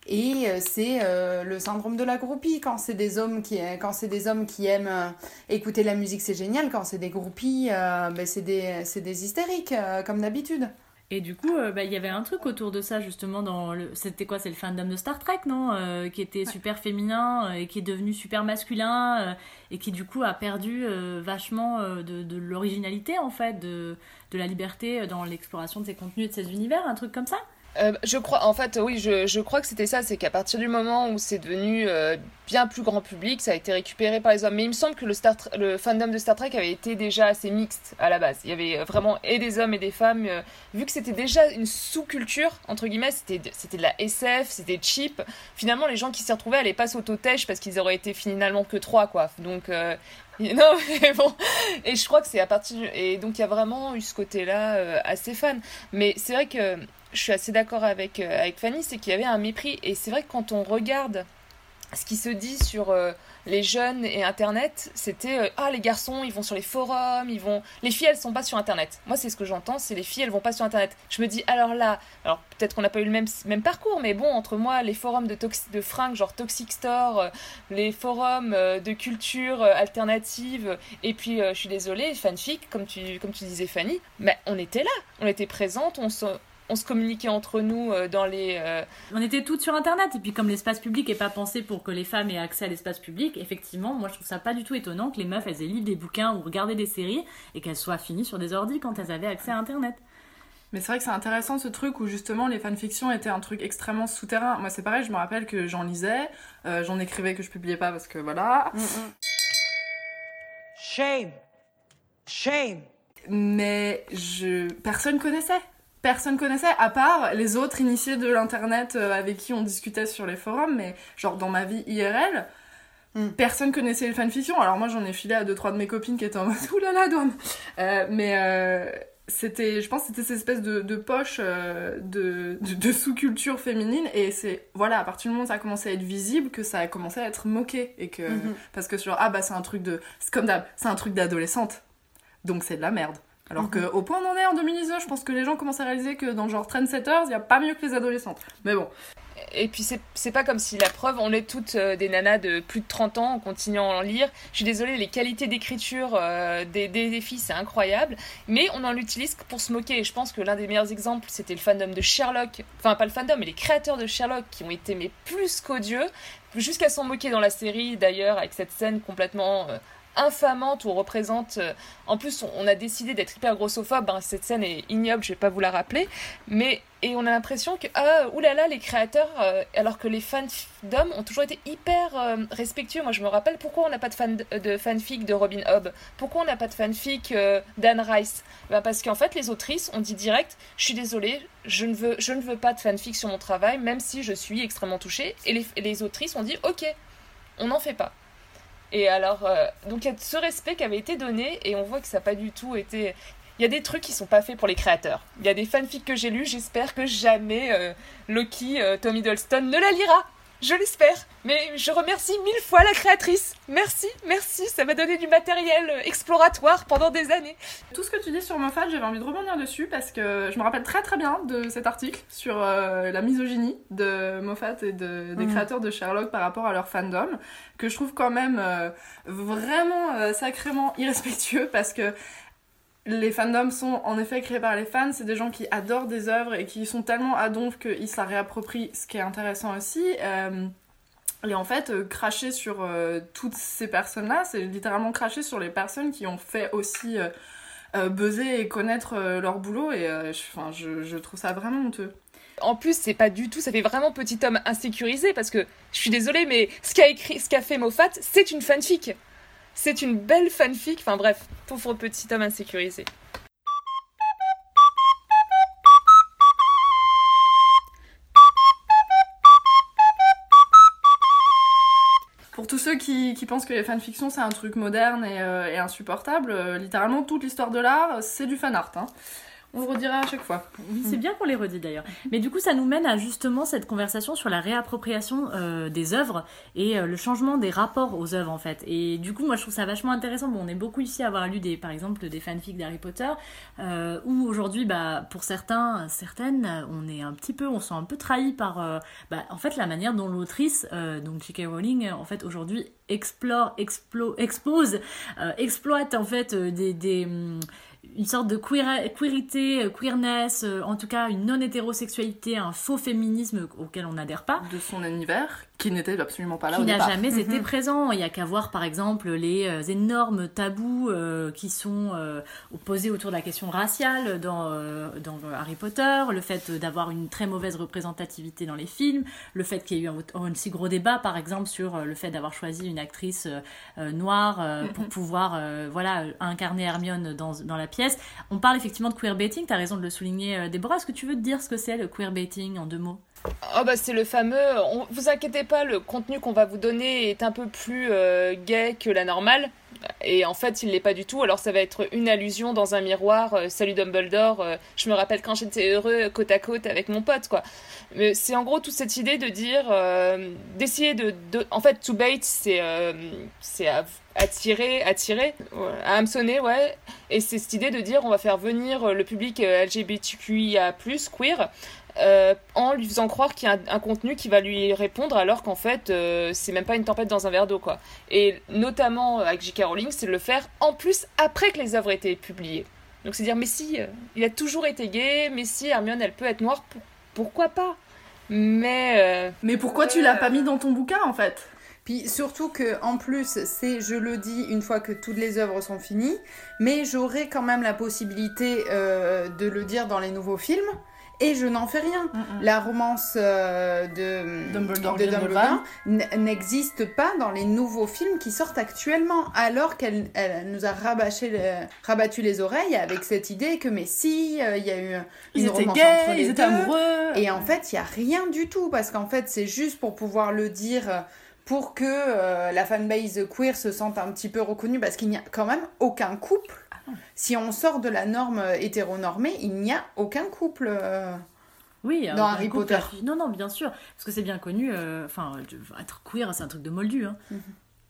Et euh, c'est le syndrome de la groupie. Quand c'est des hommes qui, quand c'est des hommes qui aiment écouter la musique, c'est génial. Quand c'est des groupies, ben, c'est des, c'est des hystériques, comme d'habitude. Et du coup, euh, bah, il y avait un truc autour de ça justement dans le. C'était quoi C'est le fandom de Star Trek, non Euh, Qui était super féminin euh, et qui est devenu super masculin euh, et qui du coup a perdu euh, vachement de, de l'originalité en fait, de, de la liberté dans l'exploration de ses contenus et de ses univers, un truc comme ça? Euh, je crois, en fait, oui, je, je crois que c'était ça, c'est qu'à partir du moment où c'est devenu euh, bien plus grand public, ça a été récupéré par les hommes. Mais il me semble que le, fandom de Star Trek avait été déjà assez mixte à la base. Il y avait vraiment et des hommes et des femmes. euh, vu que c'était déjà une sous-culture, entre guillemets, c'était de, c'était de la SF, c'était cheap. Finalement, les gens qui s'y retrouvaient allaient pas s'auto-tèche parce qu'ils auraient été finalement que trois, quoi. Donc. (laughs) non, mais bon. Et je crois que c'est à partir. du- Et donc, il y a vraiment eu ce côté-là euh, assez fan. Mais c'est vrai que je suis assez d'accord avec, euh, avec Fanny, c'est qu'il y avait un mépris. Et c'est vrai que quand on regarde ce qui se dit sur euh, les jeunes et Internet, c'était euh, ah les garçons ils vont sur les forums, ils vont les filles elles sont pas sur Internet. Moi c'est ce que j'entends, c'est les filles elles vont pas sur Internet. Je me dis alors là, alors peut-être qu'on n'a pas eu le même même parcours, mais bon entre moi les forums de tox- de fringues genre Toxic Store, euh, les forums euh, de culture alternative et puis je suis désolée fanfic comme tu comme tu disais Fanny, mais on était là, on était présente, on se on se communiquait entre nous euh, dans les euh, On était toutes sur Internet, et puis comme l'espace public est pas pensé pour que les femmes aient accès à l'espace public, effectivement, moi je trouve ça pas du tout étonnant que les meufs elles aient lu des bouquins ou regardé des séries et qu'elles soient finies sur des ordis quand elles avaient accès à Internet. Mais c'est vrai que c'est intéressant ce truc où justement les fanfictions étaient un truc extrêmement souterrain. Moi c'est pareil, je me rappelle que j'en lisais, euh, j'en écrivais que je publiais pas parce que voilà. Shame. Shame. Mais je personne connaissait. Personne connaissait, à part les autres initiés de l'internet euh, avec qui on discutait sur les forums, mais genre dans ma vie IRL, personne connaissait les fanfictions. Alors moi j'en ai filé à deux trois de mes copines qui étaient en mode (laughs) oulala, Douane Euh, Mais euh, c'était, je pense que c'était cette espèce de, de poche euh, de, de, de sous-culture féminine, et c'est, voilà, à partir du moment où ça a commencé à être visible, que ça a commencé à être moqué, et que, Mhm. parce que genre, ah bah c'est un truc de, c'est comme d'hab, c'est un truc d'adolescente, donc c'est de la merde. Alors Mhm. que au point où on en est en 2019, je pense que les gens commencent à réaliser que dans genre Trendsetters, il y a pas mieux que les adolescentes. Mais bon. Et puis c'est c'est pas comme si la preuve, on est toutes euh, des nanas de plus de 30 ans en continuant à en lire. Je suis désolée, les qualités d'écriture euh, des, des, des filles, c'est incroyable. Mais on en utilise que pour se moquer. Et je pense que l'un des meilleurs exemples, c'était le fandom de Sherlock. Enfin, pas le fandom, mais les créateurs de Sherlock qui ont été mais plus qu'odieux. Jusqu'à s'en moquer dans la série d'ailleurs, avec cette scène complètement... euh, infamante où on représente euh, en plus on, a décidé d'être hyper grossophobe hein, cette scène est ignoble je vais pas vous la rappeler mais et on a l'impression que ah oulala les créateurs euh, alors que les fans d'hommes ont toujours été hyper euh, respectueux. Moi je me rappelle pourquoi on n'a pas de fan de fanfic de Robin Hobb. Pourquoi on n'a pas de fanfic d'Anne Rice? Ben parce qu'en fait les autrices ont dit direct je suis désolée je ne veux je ne veux pas de fanfic sur mon travail même si je suis extrêmement touchée et les, les autrices ont dit ok on n'en fait pas et alors, euh, donc il y a ce respect qui avait été donné et on voit que ça n'a pas du tout été. il y a des trucs qui sont pas faits pour les créateurs. Il y a des fanfics que j'ai lus, j'espère que jamais euh, Loki, euh, Tommy Dolston ne la lira. Je l'espère. Mais je remercie mille fois la créatrice. Merci, merci, ça m'a donné du matériel exploratoire pendant des années. Tout ce que tu dis sur Moffat, j'avais envie de rebondir dessus parce que je me rappelle très très bien de cet article sur euh, la misogynie de Moffat et de, des Mhm. créateurs de Sherlock par rapport à leur fandom, que je trouve quand même euh, vraiment euh, sacrément irrespectueux parce que les fandoms sont en effet créés par les fans, c'est des gens qui adorent des œuvres et qui sont tellement à donf qu'ils se la réapproprient, ce qui est intéressant aussi. Euh, et en fait, euh, cracher sur euh, toutes ces personnes-là, c'est littéralement cracher sur les personnes qui ont fait aussi euh, buzzer et connaître leur boulot. Et je, je, je trouve ça vraiment honteux. En plus, c'est pas du tout, ça fait vraiment petit homme insécurisé parce que je suis désolée, mais ce qu'a écrit, fait Moffat, c'est une fanfic. C'est une belle fanfic. Enfin bref, pauvre petit homme insécurisé. Pour tous ceux qui, pensent que les fanfictions c'est un truc moderne et, euh, insupportable, euh, littéralement toute l'histoire de l'art c'est du fan art. hein. On le redira à chaque fois. C'est bien qu'on les redit d'ailleurs. Mais du coup, ça nous mène à justement cette conversation sur la réappropriation euh, des œuvres et euh, le changement des rapports aux œuvres en fait. Et du coup, moi je trouve ça vachement intéressant. Bon, on est beaucoup ici à avoir lu des, par exemple, des fanfics d'Harry Potter euh, où aujourd'hui, bah, pour certains, certaines, on est un petit peu, on se sent un peu trahi par, bah, en fait, la manière dont l'autrice, donc J.K. Rowling, en fait, aujourd'hui explore, explo, expose, exploite en fait des, des hum, une sorte de queer, queerité, euh, queerness, euh, en tout cas une non-hétérosexualité, un faux féminisme auquel on n'adhère pas. De son univers, qui n'était absolument pas là Qui n'a jamais été Mhm. présent. Il y a qu'à voir par exemple les euh, énormes tabous euh, qui sont euh, posés autour de la question raciale dans, euh, dans Harry Potter, le fait d'avoir une très mauvaise représentativité dans les films, le fait qu'il y ait eu un, un si gros débat par exemple sur le fait d'avoir choisi une actrice noire euh, pour Mhm. pouvoir euh, voilà, incarner Hermione dans, dans la pièce. On parle effectivement de queerbaiting, tu as raison de le souligner Déborah. Est-ce que tu veux te dire ce que c'est le queerbaiting en deux mots? Oh bah c'est le fameux. On, vous inquiétez pas, le contenu qu'on va vous donner est un peu plus euh, gay que la normale. Et en fait, il l'est pas du tout. Alors ça va être une allusion dans un miroir. euh, Salut Dumbledore. euh, je me rappelle quand j'étais heureux côte à côte avec mon pote, quoi. Mais c'est en gros toute cette idée de dire, euh, d'essayer de, de- en fait, to bait, c'est, euh, c'est attirer, attirer, à hameçonner, ouais. Et c'est cette idée de dire, on va faire venir le public euh, LGBTQIA+, queer, euh, en lui faisant croire qu'il y a un, un contenu qui va lui répondre alors qu'en fait euh, c'est même pas une tempête dans un verre d'eau quoi. Et notamment euh, avec J.K. Rowling c'est de le faire en plus après que les œuvres aient été publiées. Donc c'est dire mais si, euh, il a toujours été gay, mais si Hermione elle peut être noire, pour- pourquoi pas? Mais... euh, Mais pourquoi tu l'as pas mis dans ton bouquin en fait? Puis surtout que en plus, c'est, je le dis une fois que toutes les œuvres sont finies, mais j'aurai quand même la possibilité euh, de le dire dans les nouveaux films. Et je n'en fais rien. La romance euh, de Dumbledore, de n'existe pas dans les nouveaux films qui sortent actuellement, alors qu'elle elle nous a rabâché le- rabattu les oreilles avec cette idée que mais si, euh, il y a eu Ils une étaient romance gays, entre les ils étaient deux. amoureux. Et en fait, il y a rien du tout parce qu'en fait, c'est juste pour pouvoir le dire pour que euh, la fanbase queer se sente un petit peu reconnue parce qu'il n'y a quand même aucun couple. Si on sort de la norme hétéronormée, il n'y a aucun couple. euh, Oui, Dans Harry Potter. Non, non, bien sûr, parce que c'est bien connu. euh, Enfin, être queer, c'est un truc de moldu. Hein.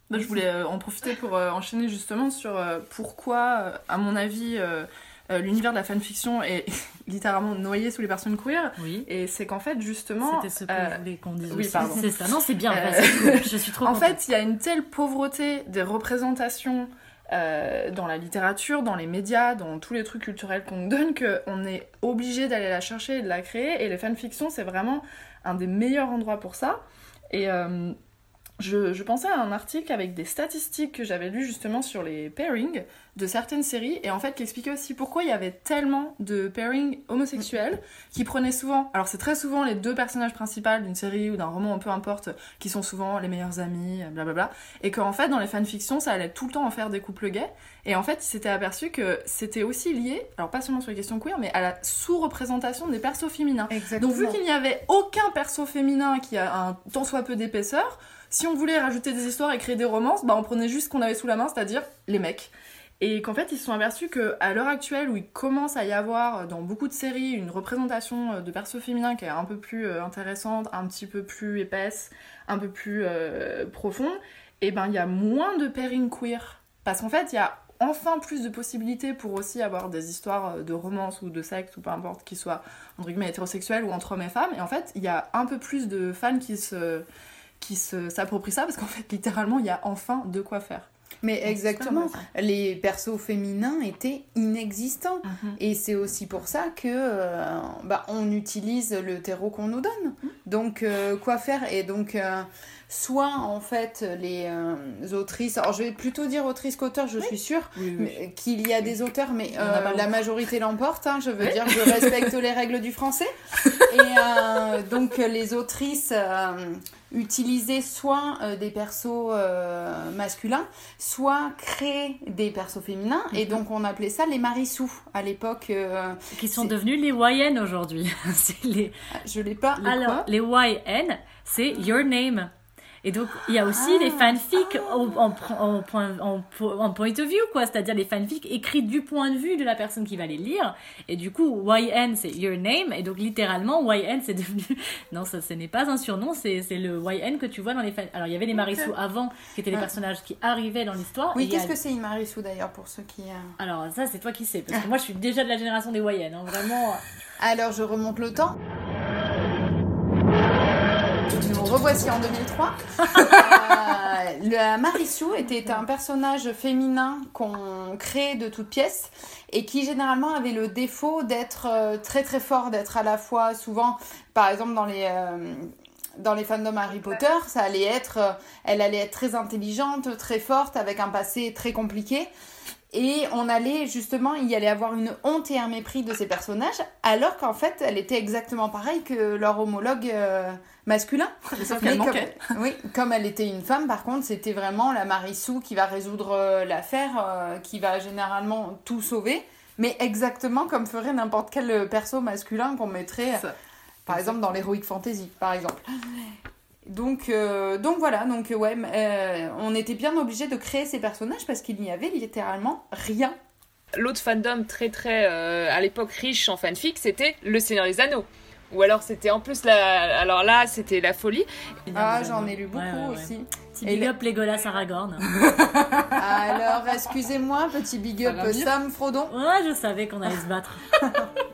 Bah, je voulais euh, en profiter pour euh, enchaîner justement sur euh, pourquoi, euh, à mon avis, euh, euh, l'univers de la fanfiction est (laughs) littéralement noyé sous les personnes queer. Oui. Et c'est qu'en fait, justement. C'était ce que euh, je voulais qu'on dise oui, aussi. pardon. C'est ça. Non, c'est bien. Euh, vas-y, cool. Je suis trop (laughs) En contente. fait, il y a une telle pauvreté des représentations euh, dans la littérature, dans les médias, dans tous les trucs culturels qu'on nous donne, qu'on est obligé d'aller la chercher et de la créer. Et les fanfictions, c'est vraiment un des meilleurs endroits pour ça. Euh, je, je pensais à un article avec des statistiques que j'avais lues justement sur les pairings de certaines séries, et en fait qui expliquait aussi pourquoi il y avait tellement de pairings homosexuels qui prenaient souvent, alors c'est très souvent les deux personnages principaux d'une série ou d'un roman, peu importe, qui sont souvent les meilleurs amis, blablabla, et qu'en fait dans les fanfictions ça allait tout le temps en faire des couples gays, et en fait il s'était aperçu que c'était aussi lié, alors pas seulement sur les questions queer, mais à la sous-représentation des persos féminins. Donc vu qu'il n'y avait aucun perso féminin qui a un tant soit peu d'épaisseur, si on voulait rajouter des histoires et créer des romances, bah on prenait juste ce qu'on avait sous la main, c'est-à-dire les mecs. Et qu'en fait, ils se sont aperçus qu'à l'heure actuelle, où il commence à y avoir dans beaucoup de séries une représentation de perso féminin qui est un peu plus euh, intéressante, un petit peu plus épaisse, un peu plus euh, profonde, et eh ben il y a moins de pairing queer. Parce qu'en fait, il y a enfin plus de possibilités pour aussi avoir des histoires de romance ou de sexe ou peu importe qui soient entre guillemets hétérosexuels ou entre hommes et femmes. Et en fait, il y a un peu plus de fans qui se qui s'approprient ça parce qu'en fait, littéralement, il y a enfin de quoi faire. Mais exactement, les persos féminins étaient inexistants. Mhm. Et c'est aussi pour ça que euh, bah, on utilise le terreau qu'on nous donne. Mhm. Donc, euh, quoi faire? Et donc, euh, soit en fait, les autrices, alors je vais plutôt dire autrices qu'auteurs, je suis sûre qu'il y a des auteurs, mais la majorité l'emporte. Hein, je veux dire, je respecte les règles du français. (laughs) Et donc, les autrices utiliser soit euh, des persos euh, masculins, soit créer des persos féminins. Et mhm. donc on appelait ça les marissous à l'époque. Euh, qui sont devenus les YN aujourd'hui. (laughs) les... Ah, je l'ai pas. Alors, les YN, c'est Your Name. Et donc, il y a aussi les ah. fanfics en, en, en, point of view, quoi. C'est-à-dire les fanfics écrits du point de vue de la personne qui va les lire. Et du coup, YN, c'est Your Name. Et donc, littéralement, YN, c'est devenu. (laughs) Non, ça, ce n'est pas un surnom, c'est le YN que tu vois dans les fanfics. Alors, il y avait les Marissou avant, qui étaient les personnages qui arrivaient dans l'histoire. Oui, qu'est-ce que c'est une Marissou d'ailleurs, pour ceux qui. Euh, Alors, ça, c'est toi qui sais. Parce que moi, je suis déjà de la génération des YN, hein, vraiment. (laughs) Alors, je remonte le temps. Revoici en 2003. (laughs) euh, la Marissou était un personnage féminin qu'on crée de toutes pièces et qui généralement avait le défaut d'être euh, très très fort, d'être à la fois souvent, par exemple dans les euh, dans les fandoms Harry Potter, ça allait être, euh, elle allait être très intelligente, très forte, avec un passé très compliqué. Et on allait justement, il y allait avoir une honte et un mépris de ces personnages, alors qu'en fait, elle était exactement pareille que leur homologue euh, masculin. (laughs) Sauf qu'elle comme, (laughs) oui, comme elle était une femme, par contre, c'était vraiment la Marissou qui va résoudre euh, l'affaire, euh, qui va généralement tout sauver, mais exactement comme ferait n'importe quel perso masculin qu'on mettrait, par exemple, dans l'Heroic Fantasy, par exemple. (laughs) Donc, euh, donc voilà, donc ouais, euh, on était bien obligé de créer ces personnages parce qu'il n'y avait littéralement rien. L'autre fandom très très euh, à l'époque riche en fanfic, c'était Le Seigneur des Anneaux. Ou alors c'était en plus la, alors là c'était la folie. Ah j'en ai lu beaucoup aussi. Petit big up Legolas Aragorn. alors excusez-moi petit big up Sam Frodon. Ouais je savais qu'on allait se battre. (laughs)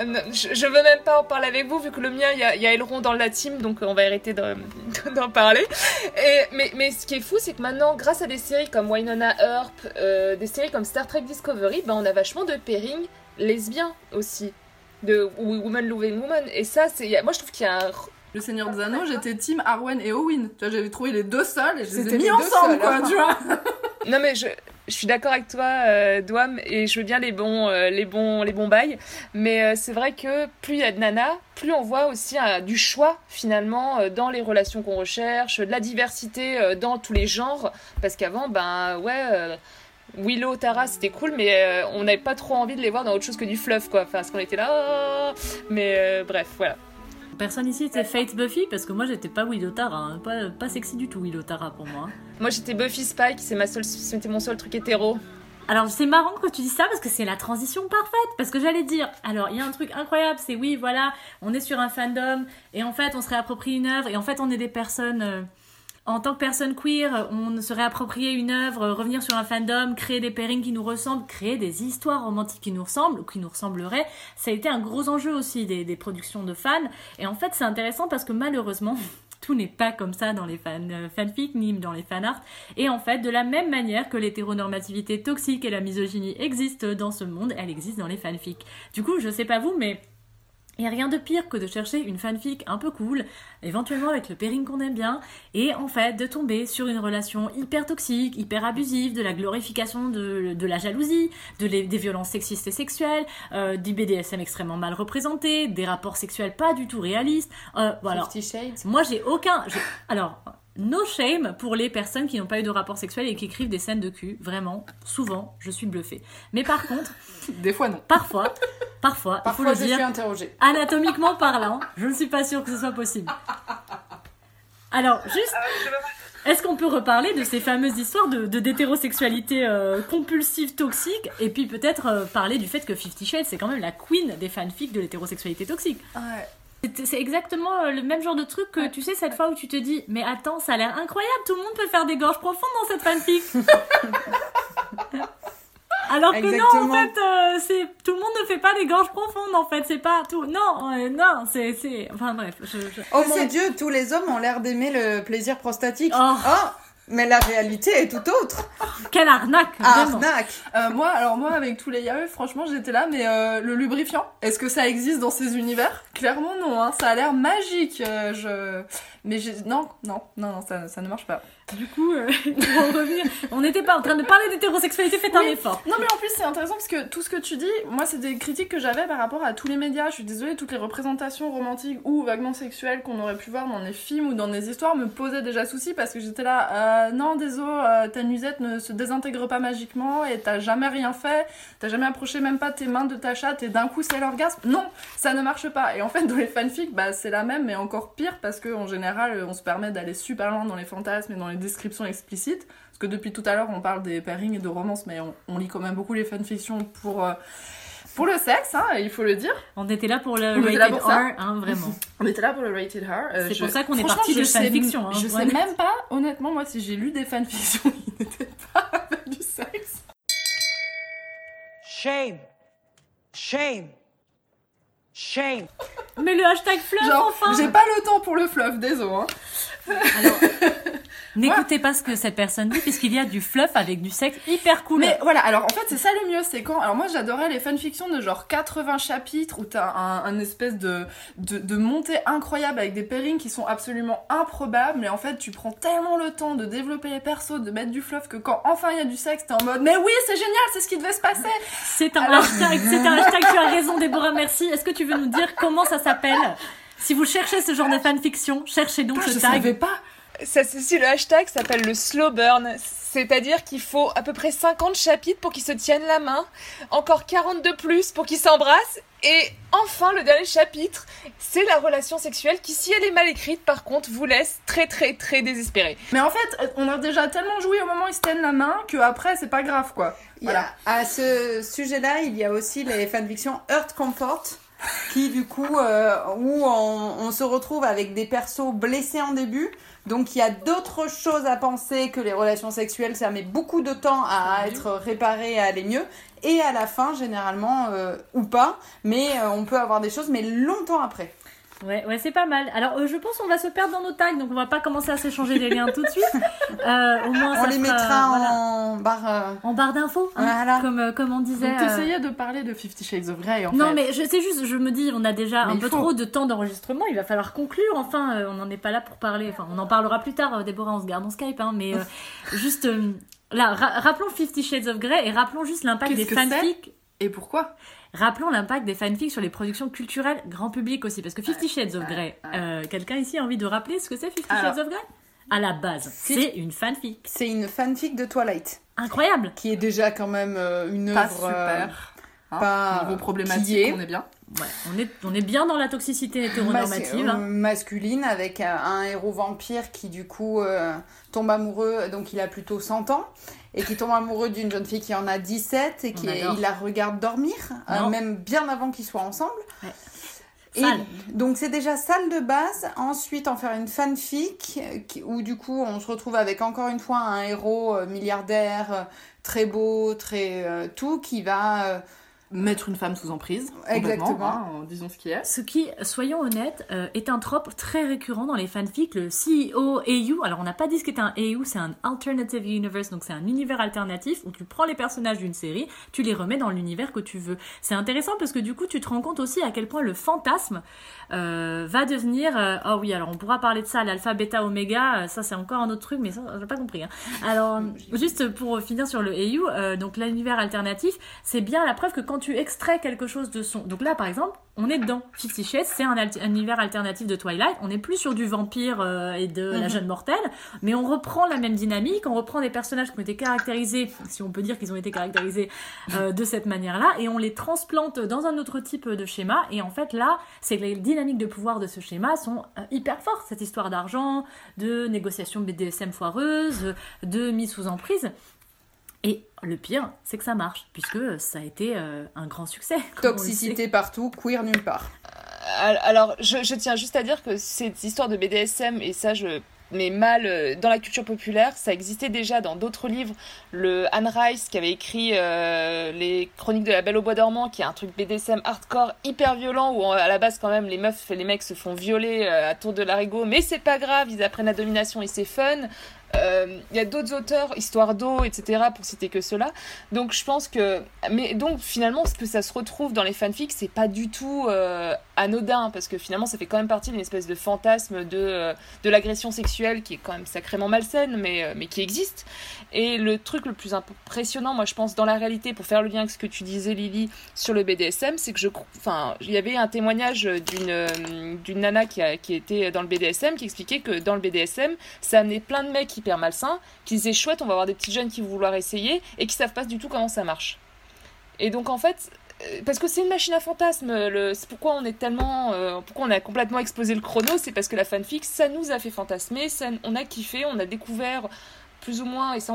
Euh, je, veux même pas en parler avec vous, vu que le mien, il y a, y a Elrond dans la team, donc on va arrêter (laughs) d'en parler. Et, mais, mais ce qui est fou, c'est que maintenant, grâce à des séries comme Wynonna Earp, euh, des séries comme Star Trek Discovery, ben, on a vachement de pairing lesbiens aussi. De Woman Loving Woman. Et ça, c'est. Moi, je trouve qu'il y a un. Le Seigneur des Anneaux, j'étais team Arwen et Owen. Tu vois, j'avais trouvé les deux seuls et je les ai mis ensemble, quoi, hein. tu vois. non, mais je, je suis d'accord avec toi, euh, Douam, et je veux bien les bons, euh, les bons, les bons bails. Mais euh, c'est vrai que plus il y a de nana, plus on voit aussi du choix finalement dans les relations qu'on recherche, de la diversité dans tous les genres. Parce qu'avant, ben ouais. Willow, Tara, c'était cool, mais on n'avait pas trop envie de les voir dans autre chose que du fluff, quoi. Enfin, parce qu'on était là. Oh mais bref, voilà. Personne ici était Fate Buffy parce que moi j'étais pas Willow Tara, hein. pas, pas sexy du tout Willow Tara pour moi. Moi j'étais Buffy Spike, c'est ma seule, c'était mon seul truc hétéro. Alors c'est marrant que tu dis ça parce que c'est la transition parfaite. Parce que j'allais dire, alors il y a un truc incroyable, c'est oui voilà, on est sur un fandom et en fait on se réapproprie une œuvre et en fait on est des personnes euh, en tant que personne queer, on se réapproprier une œuvre, revenir sur un fandom, créer des pairings qui nous ressemblent, créer des histoires romantiques qui nous ressemblent, ou qui nous ressembleraient. Ça a été un gros enjeu aussi des, productions de fans. Et en fait, c'est intéressant parce que malheureusement, (laughs) tout n'est pas comme ça dans les fan, euh, fanfics ni dans les fanarts. Et en fait, de la même manière que l'hétéronormativité toxique et la misogynie existent dans ce monde, elle existe dans les fanfics. Du coup, je sais pas vous, mais il n'y a rien de pire que de chercher une fanfic un peu cool, éventuellement avec le pairing qu'on aime bien, et en fait de tomber sur une relation hyper toxique, hyper abusive, de la glorification de, la jalousie, de des violences sexistes et sexuelles, euh, du BDSM extrêmement mal représenté, des rapports sexuels pas du tout réalistes. Euh, voilà. Moi j'ai aucun. Alors, No shame pour les personnes qui n'ont pas eu de rapport sexuel et qui écrivent des scènes de cul. Vraiment, souvent, je suis bluffée. Mais par contre. (laughs) des fois, non. Parfois, parfois, il faut le dire. Anatomiquement parlant, je ne suis pas sûre que ce soit possible. Alors, juste. Est-ce qu'on peut reparler de ces fameuses histoires de de- d'hétérosexualité euh, compulsive, toxique, et puis peut-être euh, parler du fait que Fifty Shades, c'est quand même la queen des fanfics de l'hétérosexualité toxique. Ouais. C'est- exactement euh, le même genre de truc que tu sais cette fois où tu te dis mais attends ça a l'air incroyable tout le monde peut faire des gorges profondes dans cette fanfic. (laughs) Alors que non en fait euh, c'est tout le monde ne fait pas des gorges profondes en fait c'est pas tout non euh, non c'est c'est enfin bref je, je- Oh mon dieu, tous les hommes ont l'air d'aimer le plaisir prostatique. Oh. Mais la réalité est tout autre. quelle arnaque. Arnaque. Euh, moi, alors moi, avec tous les yaeux, franchement, j'étais là, mais euh, le lubrifiant, est-ce que ça existe dans ces univers? Clairement non, hein, ça a l'air magique. euh, je... Mais j'ai... non, non, non, non, ça, ça ne marche pas. Du coup euh, (laughs) pour en revenir on n'était pas en train de parler d'hétérosexualité faites un effort Non mais en plus c'est intéressant parce que tout ce que tu dis, moi c'est des critiques que j'avais par rapport à tous les médias. Je suis désolée, toutes les représentations romantiques ou vaguement sexuelles qu'on aurait pu voir dans des films ou dans des histoires me posaient déjà souci parce que j'étais là, euh, non désolé, euh, ta nuisette ne se désintègre pas magiquement et t'as jamais rien fait, t'as jamais approché même pas tes mains de ta chatte et d'un coup c'est l'orgasme. Non, ça ne marche pas. Et en fait dans les fanfics, bah c'est la même mais encore pire parce que en général on se permet d'aller super loin dans les fantasmes et dans les descriptions explicites. Parce que depuis tout à l'heure, on parle des pairings et de romances, mais on, on lit quand même beaucoup les fanfictions pour, euh, pour le sexe, hein, il faut le dire. on était là pour le On rated pour. R hein, vraiment (laughs) On était là pour le rated R. euh, C'est je- pour ça qu'on est parti de sais- fanfiction, hein, je sais même pas, honnêtement, moi, si j'ai lu des fanfictions (laughs) qui n'étaient pas avec du sexe. Shame. Shame. Shame. mais le hashtag fleuve Genre, enfin j'ai pas le temps pour le fluff, désolé. Hein. N'écoutez pas ce que cette personne dit, puisqu'il y a du fluff avec du sexe hyper cool. Mais voilà, alors en fait, c'est ça le mieux, c'est quand. Alors moi, j'adorais les fanfictions de genre 80 chapitres où t'as un, un espèce de, de, de montée incroyable avec des pairings qui sont absolument improbables. Et en fait, tu prends tellement le temps de développer les persos, de mettre du fluff que quand enfin il y a du sexe, t'es en mode Mais oui, c'est génial, c'est ce qui devait se passer. C'est un Alors- hashtag, c'est un hashtag, tu as raison, Déborah, merci. Est-ce que tu veux nous dire comment ça s'appelle? Si vous cherchez ce genre de fanfiction, cherchez donc Putain, ce je tag. savais pas. Ça, ceci, le hashtag s'appelle le slow burn. C'est-à-dire qu'il faut à peu près 50 chapitres pour qu'ils se tiennent la main, encore 40 de plus pour qu'ils s'embrassent, et enfin le dernier chapitre, c'est la relation sexuelle qui, si elle est mal écrite, par contre, vous laisse très très très désespéré. Mais en fait, on a déjà tellement joué au moment où ils se tiennent la main que après, c'est pas grave quoi. Il y a- à ce sujet-là, il y a aussi les fanfictions Earth Comfort, qui du coup, euh, où on, on se retrouve avec des persos blessés en début. Donc il y a d'autres choses à penser que les relations sexuelles, ça met beaucoup de temps à être réparé, à aller mieux. Et à la fin, généralement, euh, ou pas, mais euh, on peut avoir des choses, mais longtemps après. Ouais, ouais, c'est pas mal. Alors, euh, je pense qu'on va se perdre dans nos tags, donc on va pas commencer à s'échanger des liens tout de suite. (laughs) Euh, au moins, On ça les mettra voilà, en barre. euh, en barre d'infos, hein, Voilà. comme, euh, comme on disait. Donc euh, t'essayais de parler de Fifty Shades of Grey en Non, fait. mais je sais juste, je me dis, on a déjà Mais un peu faut. trop de temps d'enregistrement, il va falloir conclure. Enfin, euh, on n'en est pas là pour parler. Enfin, on en parlera plus tard, euh, Déborah, on se garde en Skype, hein, mais euh, (laughs) juste euh, là, ra- rappelons Fifty Shades of Grey et rappelons juste l'impact des c'est fanfics. Et pourquoi? Rappelons l'impact des fanfics sur les productions culturelles grand public aussi, parce que Fifty Shades of Grey, euh, quelqu'un ici a envie de rappeler ce que c'est Fifty Alors. Shades of Grey? À la base, c'est une fanfic. C'est une fanfic de Twilight. Incroyable Qui est déjà quand même euh, une Pas œuvre. euh, super. Hein, pas Niveau qui problématique, est. on est bien. Ouais, on est, on est bien dans la toxicité hétéronormative. Mas- hein. euh, masculine avec un, un héros vampire qui du coup euh, tombe amoureux, donc il a plutôt 100 ans, et qui tombe amoureux d'une jeune fille qui en a 17 et qui est- il la regarde dormir, euh, Non. même bien avant qu'ils soient ensemble. Ouais. Et donc c'est déjà sale de base. Ensuite en faire une fanfic euh, où du coup on se retrouve avec encore une fois un héros euh, milliardaire euh, très beau, très euh, tout qui va Mettre une femme sous emprise. Exactement. hein, disons ce qui est. Ce qui, soyons honnêtes, euh, est un trope très récurrent dans les fanfics. Le CEO AU, alors on n'a pas dit ce qu'était un AU, c'est un Alternative Universe, donc c'est un univers alternatif où tu prends les personnages d'une série, tu les remets dans l'univers que tu veux. C'est intéressant parce que du coup tu te rends compte aussi à quel point le fantasme euh, va devenir... euh, oh oui, alors on pourra parler de ça, l'alpha, bêta, oméga, euh, ça c'est encore un autre truc, mais ça j'ai pas compris. hein. Alors, (laughs) juste pour finir sur le AU, euh, donc l'univers alternatif, c'est bien la preuve que quand tu extrais quelque chose de son. Donc là, par exemple, on est dedans. Fifty Shades, c'est un, univers alternatif de Twilight. On n'est plus sur du vampire euh, et de la Mhm. jeune mortelle, mais on reprend la même dynamique, on reprend des personnages qui ont été caractérisés, si on peut dire qu'ils ont été caractérisés euh, (laughs) de cette manière-là, et on les transplante dans un autre type de schéma. Et en fait, là, c'est que les dynamiques de pouvoir de ce schéma sont euh, hyper fortes. Cette histoire d'argent, de négociation BDSM foireuse, de mise sous emprise. Et le pire, c'est que ça marche, puisque ça a été euh, un grand succès. (laughs) Toxicité partout, queer nulle part. Al- Alors, je, je tiens juste à dire que cette histoire de BDSM, et ça, je mets mal euh, dans la culture populaire, ça existait déjà dans d'autres livres. Le Anne Rice, qui avait écrit euh, Les Chroniques de la Belle au Bois dormant, qui est un truc BDSM hardcore, hyper violent, où à la base, quand même, les meufs et les mecs se font violer euh, à tour de larigot, mais c'est pas grave, ils apprennent la domination et c'est fun. Euh, Il y a d'autres auteurs, Histoire d'eau, etc., pour citer que cela. Donc je pense que. Mais donc finalement, ce que ça se retrouve dans les fanfics, c'est pas du tout euh, anodin, parce que finalement, ça fait quand même partie d'une espèce de fantasme de, euh, de l'agression sexuelle qui est quand même sacrément malsaine, mais, euh, mais qui existe. Et le truc le plus impressionnant, moi je pense, dans la réalité, pour faire le lien avec ce que tu disais, Lily, sur le BDSM, c'est que je. Enfin, il y avait un témoignage d'une euh, d'une nana qui, a, qui était dans le BDSM qui expliquait que dans le BDSM, ça amenait plein de mecs hyper malsains qui disaient chouette, on va avoir des petits jeunes qui vont vouloir essayer et qui savent pas du tout comment ça marche. Et donc en fait, parce que c'est une machine à fantasmes, le, c'est pourquoi on est tellement, euh, pourquoi on a complètement explosé le chrono, c'est parce que la fanfic, ça nous a fait fantasmer, ça, on a kiffé, on a découvert plus ou moins, et ça,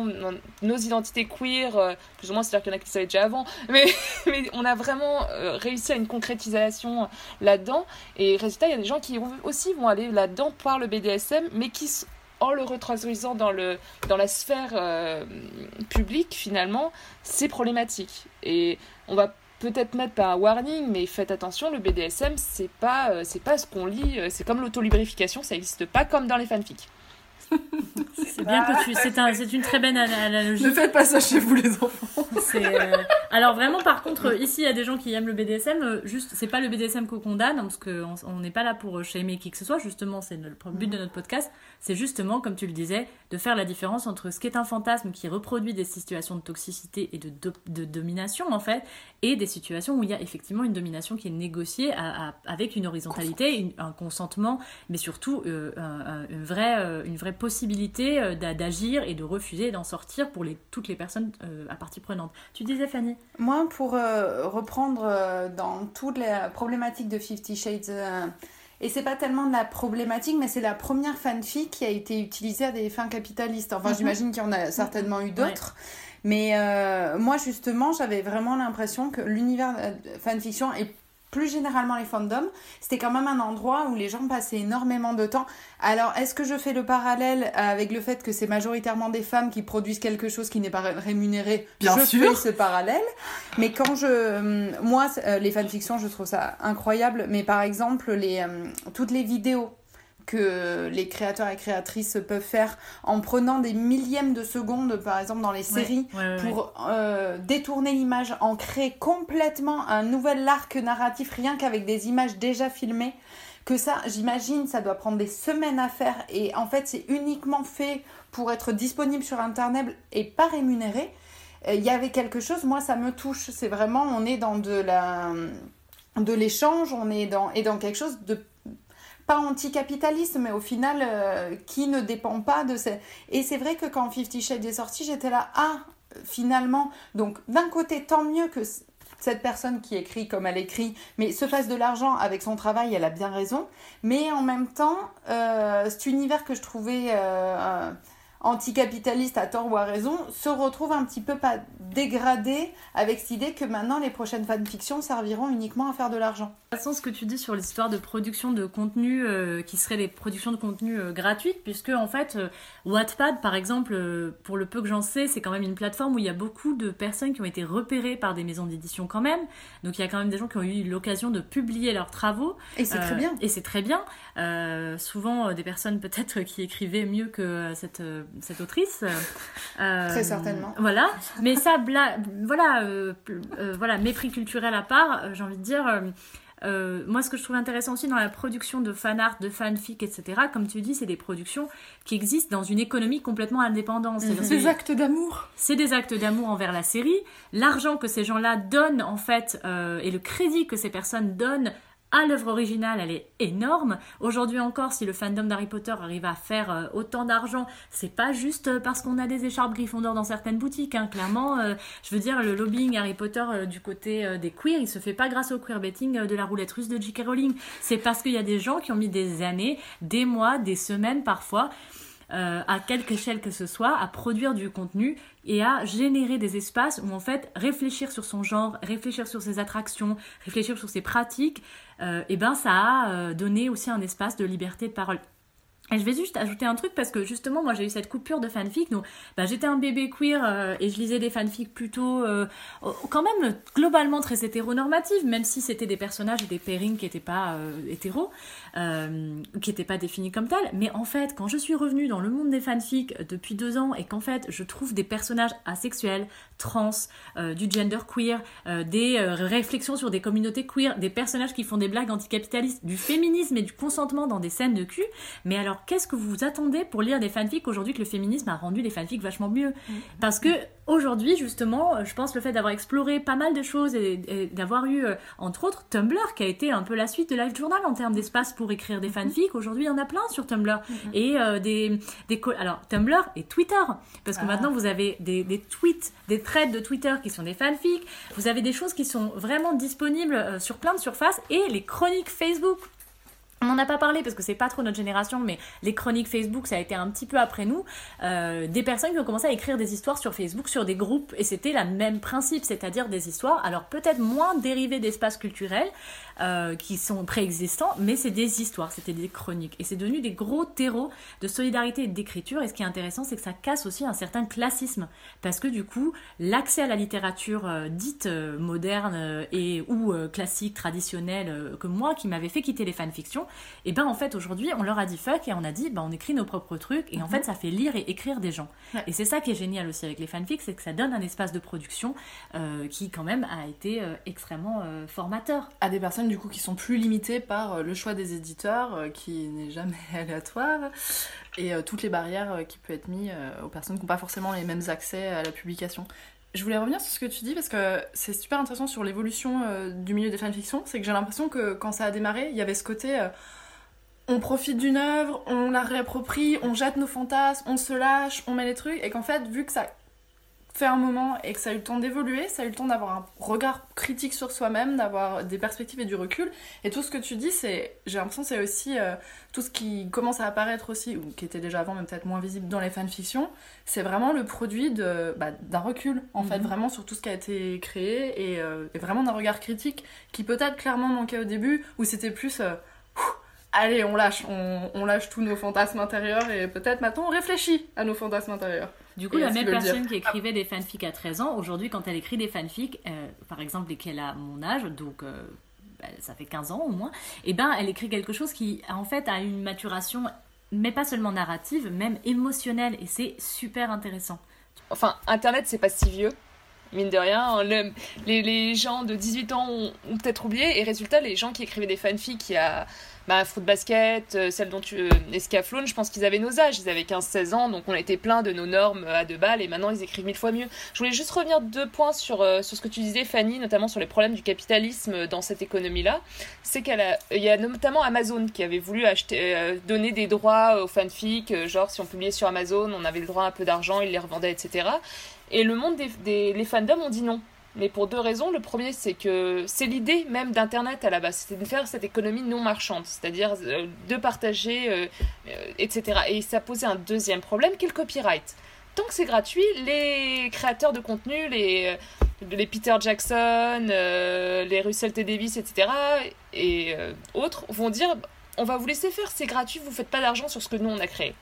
nos identités queer, euh, plus ou moins, c'est-à-dire qu'il y en a qui savaient déjà avant, (laughs) mais, mais on a vraiment euh, réussi à une concrétisation là-dedans. Et résultat, il y a des gens qui aussi vont aller là-dedans par le BDSM, mais qui, en le retranscrivant dans, dans la sphère euh, publique, finalement, c'est problématique. Et on va peut-être mettre pas un warning, mais faites attention, le BDSM, c'est pas, euh, c'est pas ce qu'on lit, euh, c'est comme l'autolubrification, ça n'existe pas comme dans les fanfics. C'est bien que tu. C'est un, une très belle ana- analogie. Ne faites pas ça chez vous, les enfants. Euh, Alors vraiment, par contre, ici, il y a des gens qui aiment le BDSM. euh, Juste, c'est pas le BDSM qu'on condamne, parce qu'on on n'est pas là pour euh, shamer qui que ce soit. Justement, c'est le but de notre podcast. C'est justement, comme tu le disais, de faire la différence entre ce qui est un fantasme qui reproduit des situations de toxicité et de, do- de domination, en fait, et des situations où il y a effectivement une domination qui est négociée à- à- avec une horizontalité, une- un consentement, mais surtout euh, un- un- une, vraie, une vraie possibilité euh, d'a- d'agir et de refuser d'en sortir pour les, toutes les personnes euh, à partie prenante. Tu disais, Fanny? Moi, pour euh, reprendre dans toutes les problématiques de Fifty Shades, et c'est pas tellement de la problématique, mais c'est la première fanfic qui a été utilisée à des fins capitalistes. Enfin, Mhm. j'imagine qu'il y en a certainement eu d'autres. Mais euh, moi, justement, j'avais vraiment l'impression que l'univers fanfiction et plus généralement les fandoms, c'était quand même un endroit où les gens passaient énormément de temps. Alors, est-ce que je fais le parallèle avec le fait que c'est majoritairement des femmes qui produisent quelque chose qui n'est pas ré- rémunéré? Bien Je sûr. fais ce parallèle. Mais quand je... hum, Moi, euh, les fanfictions, je trouve ça incroyable. Mais par exemple, les, hum, toutes les vidéos que les créateurs et créatrices peuvent faire en prenant des millièmes de secondes, par exemple dans les séries, ouais, ouais, pour euh, détourner l'image, en créer complètement un nouvel arc narratif, rien qu'avec des images déjà filmées. Que ça, j'imagine, ça doit prendre des semaines à faire. Et en fait, c'est uniquement fait pour être disponible sur Internet et pas rémunéré. Il y avait quelque chose, moi, ça me touche. C'est vraiment, on est dans de la de l'échange, on est dans et dans quelque chose de pas anticapitaliste, mais au final, euh, qui ne dépend pas de ces... Et c'est vrai que quand Fifty Shades est sorti, j'étais là, ah, finalement. Donc, d'un côté, tant mieux que cette personne qui écrit comme elle écrit, mais se fasse de l'argent avec son travail, elle a bien raison. Mais en même temps, euh, cet univers que je trouvais euh, anticapitaliste à tort ou à raison se retrouve un petit peu pas dégradé avec cette idée que maintenant les prochaines fanfictions serviront uniquement à faire de l'argent. De toute façon, ce que tu dis sur l'histoire de production de contenu euh, qui seraient des productions de contenu euh, gratuites, puisque en fait, euh, Wattpad, par exemple, euh, pour le peu que j'en sais, c'est quand même une plateforme où il y a beaucoup de personnes qui ont été repérées par des maisons d'édition quand même. Donc il y a quand même des gens qui ont eu l'occasion de publier leurs travaux. Et c'est très bien. Et c'est très bien. Euh, souvent euh, des personnes peut-être qui écrivaient mieux que euh, cette, euh, cette autrice. (laughs) Euh, Très certainement. Voilà. Mais ça, bla- voilà, euh, euh, voilà, mépris culturel à part, euh, j'ai envie de dire. Euh, moi, ce que je trouve intéressant aussi dans la production de fan art, de fanfic, etc., comme tu dis, c'est des productions qui existent dans une économie complètement indépendante. C'est des actes d'amour. C'est des actes d'amour envers la série. L'argent que ces gens-là donnent, en fait, euh, et le crédit que ces personnes donnent à l'œuvre originale, elle est énorme. Aujourd'hui encore, si le fandom d'Harry Potter arrive à faire euh, autant d'argent, c'est pas juste euh, parce qu'on a des écharpes Gryffondor dans certaines boutiques. Hein. Clairement, euh, je veux dire, le lobbying Harry Potter du côté des queers, il se fait pas grâce au queer betting de la roulette russe de J.K. Rowling. C'est parce qu'il y a des gens qui ont mis des années, des mois, des semaines parfois. À quelque échelle que ce soit, à produire du contenu et à générer des espaces où en fait réfléchir sur son genre, réfléchir sur ses attractions, réfléchir sur ses pratiques, euh, et ben ça a euh, donné aussi un espace de liberté de parole. Et je vais juste ajouter un truc parce que justement moi j'ai eu cette coupure de fanfic donc bah, j'étais un bébé queer euh, et je lisais des fanfics plutôt euh, quand même globalement très hétéronormatives même si c'était des personnages et des pairings qui n'étaient pas euh, hétéros qui n'étaient pas définis comme tels mais en fait quand je suis revenue dans le monde des fanfics depuis deux ans et qu'en fait je trouve des personnages asexuels trans du gender queer des réflexions sur des communautés queer des personnages qui font des blagues anticapitalistes du féminisme et du consentement dans des scènes de cul mais alors qu'est-ce que vous attendez pour lire des fanfics aujourd'hui que le féminisme a rendu les fanfics vachement mieux mm. Parce que aujourd'hui, justement, je pense le fait d'avoir exploré pas mal de choses et, d'avoir eu, euh, entre autres, Tumblr, qui a été un peu la suite de Live Journal en termes d'espace pour écrire des mm-hmm. fanfics. Aujourd'hui, il y en a plein sur Tumblr. Mm-hmm. Et euh, des, des. Alors, Tumblr et Twitter. Parce que ah. maintenant, vous avez des, des, tweets, des threads de Twitter qui sont des fanfics. Vous avez des choses qui sont vraiment disponibles euh, sur plein de surfaces. Et les chroniques Facebook on n'en a pas parlé parce que c'est pas trop notre génération, mais les chroniques Facebook, ça a été un petit peu après nous. Euh, des personnes qui ont commencé à écrire des histoires sur Facebook, sur des groupes, et c'était le même principe, c'est-à-dire des histoires, alors peut-être moins dérivées d'espaces culturels euh, qui sont préexistants, mais c'est des histoires, c'était des chroniques. Et c'est devenu des gros terreaux de solidarité et d'écriture, et ce qui est intéressant, c'est que ça casse aussi un certain classisme, parce que du coup, l'accès à la littérature euh, dite moderne et ou classique, traditionnelle, que moi, qui m'avait fait quitter les fanfictions, et ben en fait aujourd'hui on leur a dit fuck et on a dit ben on écrit nos propres trucs et en mhm. fait ça fait lire et écrire des gens. Et c'est ça qui est génial aussi avec les fanfics, c'est que ça donne un espace de production euh, qui quand même a été euh, extrêmement euh, formateur. À des personnes du coup qui sont plus limitées par le choix des éditeurs qui n'est jamais (laughs) aléatoire et toutes les barrières qui peuvent être mises aux personnes qui n'ont pas forcément les mêmes accès à la publication. Je voulais revenir sur ce que tu dis parce que c'est super intéressant sur l'évolution du milieu des fanfictions. C'est que j'ai l'impression que quand ça a démarré, il y avait ce côté on profite d'une œuvre, on la réapproprie, on jette nos fantasmes, on se lâche, on met les trucs, et qu'en fait, vu que ça fait un moment et que ça a eu le temps d'évoluer, ça a eu le temps d'avoir un regard critique sur soi-même, d'avoir des perspectives et du recul. Et tout ce que tu dis, c'est, j'ai l'impression, c'est aussi euh, tout ce qui commence à apparaître aussi, ou qui était déjà avant, mais peut-être moins visible dans les fanfictions, c'est vraiment le produit de, bah, d'un recul, en fait, mhm. vraiment sur tout ce qui a été créé et, euh, vraiment d'un regard critique qui peut-être clairement manquait au début, où c'était plus. Euh, allez, on lâche, on, lâche tous nos fantasmes intérieurs et peut-être maintenant on réfléchit à nos fantasmes intérieurs. Du coup, la même personne qui écrivait des fanfics à 13 ans, aujourd'hui, quand elle écrit des fanfics, euh, par exemple, dès qu'elle a mon âge, donc euh, bah, ça fait 15 ans au moins, et eh ben elle écrit quelque chose qui, en fait, a une maturation, mais pas seulement narrative, même émotionnelle, et c'est super intéressant. Enfin, Internet, c'est pas si vieux mine de rien. les, les, gens de 18 ans ont, ont peut-être oublié, et résultat, les gens qui écrivaient des fanfics il y a bah, Fruit Basket, euh, celle dont tu. Euh, Escaflowne, je pense qu'ils avaient nos âges. Ils avaient 15-16 ans, donc on était plein de nos normes à deux balles, et maintenant ils écrivent mille fois mieux. Je voulais juste revenir deux points sur, euh, sur ce que tu disais, Fanny, notamment sur les problèmes du capitalisme dans cette économie-là. C'est qu'il y a notamment Amazon qui avait voulu acheter, donner des droits aux fanfics, genre si on publiait sur Amazon, on avait le droit à un peu d'argent, ils les revendaient, etc. Et le monde des, des les fandoms ont dit non mais pour deux raisons. Le premier, c'est que c'est l'idée même d'Internet à la base, c'était de faire cette économie non marchande, c'est-à-dire euh, de partager, euh, euh, etc. Et ça posait un deuxième problème, qui est le copyright. Tant que c'est gratuit, les créateurs de contenu, les, les Peter Jackson, les Russell T. Davis, etc., et autres, vont dire on va vous laisser faire, c'est gratuit, vous faites pas d'argent sur ce que nous on a créé.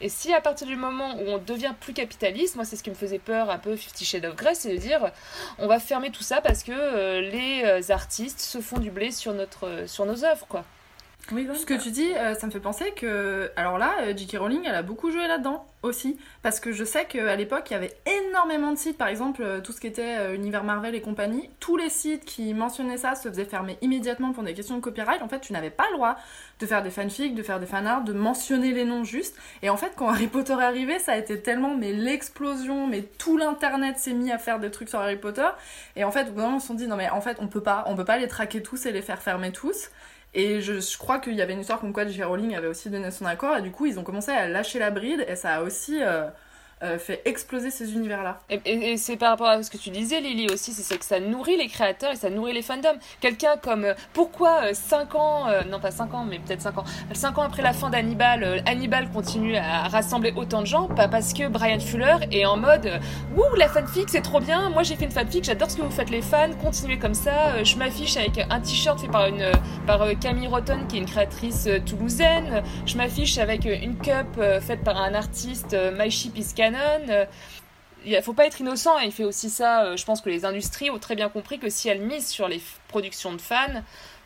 Et si à partir du moment où on devient plus capitaliste, moi c'est ce qui me faisait peur un peu Fifty Shades of Grey, c'est de dire on va fermer tout ça parce que euh, les euh, artistes se font du blé sur, notre, euh, sur nos œuvres, quoi. Oui, Ce que tu dis, euh, ça me fait penser que. Alors là, euh, J.K. Rowling, elle a beaucoup joué là-dedans aussi. Parce que je sais qu'à l'époque, il y avait énormément de sites, par exemple, euh, tout ce qui était univers Marvel et compagnie. Tous les sites qui mentionnaient ça se faisaient fermer immédiatement pour des questions de copyright. En fait, tu n'avais pas le droit de faire des fanfics, de faire des fanarts, de mentionner les noms juste. Et en fait, quand Harry Potter est arrivé, ça a été tellement, mais l'explosion, mais tout l'internet s'est mis à faire des trucs sur Harry Potter. Et en fait, au bout d'un moment, on se dit, non mais en fait, on peut pas, on peut pas les traquer tous et les faire fermer tous. Et je, crois qu'il y avait une histoire comme quoi J.K. Rowling avait aussi donné son accord, et du coup, ils ont commencé à lâcher la bride, et ça a aussi euh, fait exploser ces univers-là. Et, c'est par rapport à ce que tu disais, Lily, aussi, c'est que ça nourrit les créateurs et ça nourrit les fandoms. Quelqu'un comme. euh, pourquoi 5 ans, euh, non pas 5 ans, mais peut-être 5 ans, 5 ans après la fin d'Hannibal, Hannibal continue à rassembler autant de gens Pas parce que Brian Fuller est en mode Ouh, la fanfic, c'est trop bien, moi j'ai fait une fanfic, j'adore ce que vous faites les fans, continuez comme ça. Je m'affiche avec un t-shirt fait par, une, par Camille Rotten, qui est une créatrice toulousaine. Je m'affiche avec une cup faite par un artiste, My Ship is Canon. Euh, il faut pas être innocent et il fait aussi ça. euh, je pense que les industries ont très bien compris que si elles misent sur les productions de fans,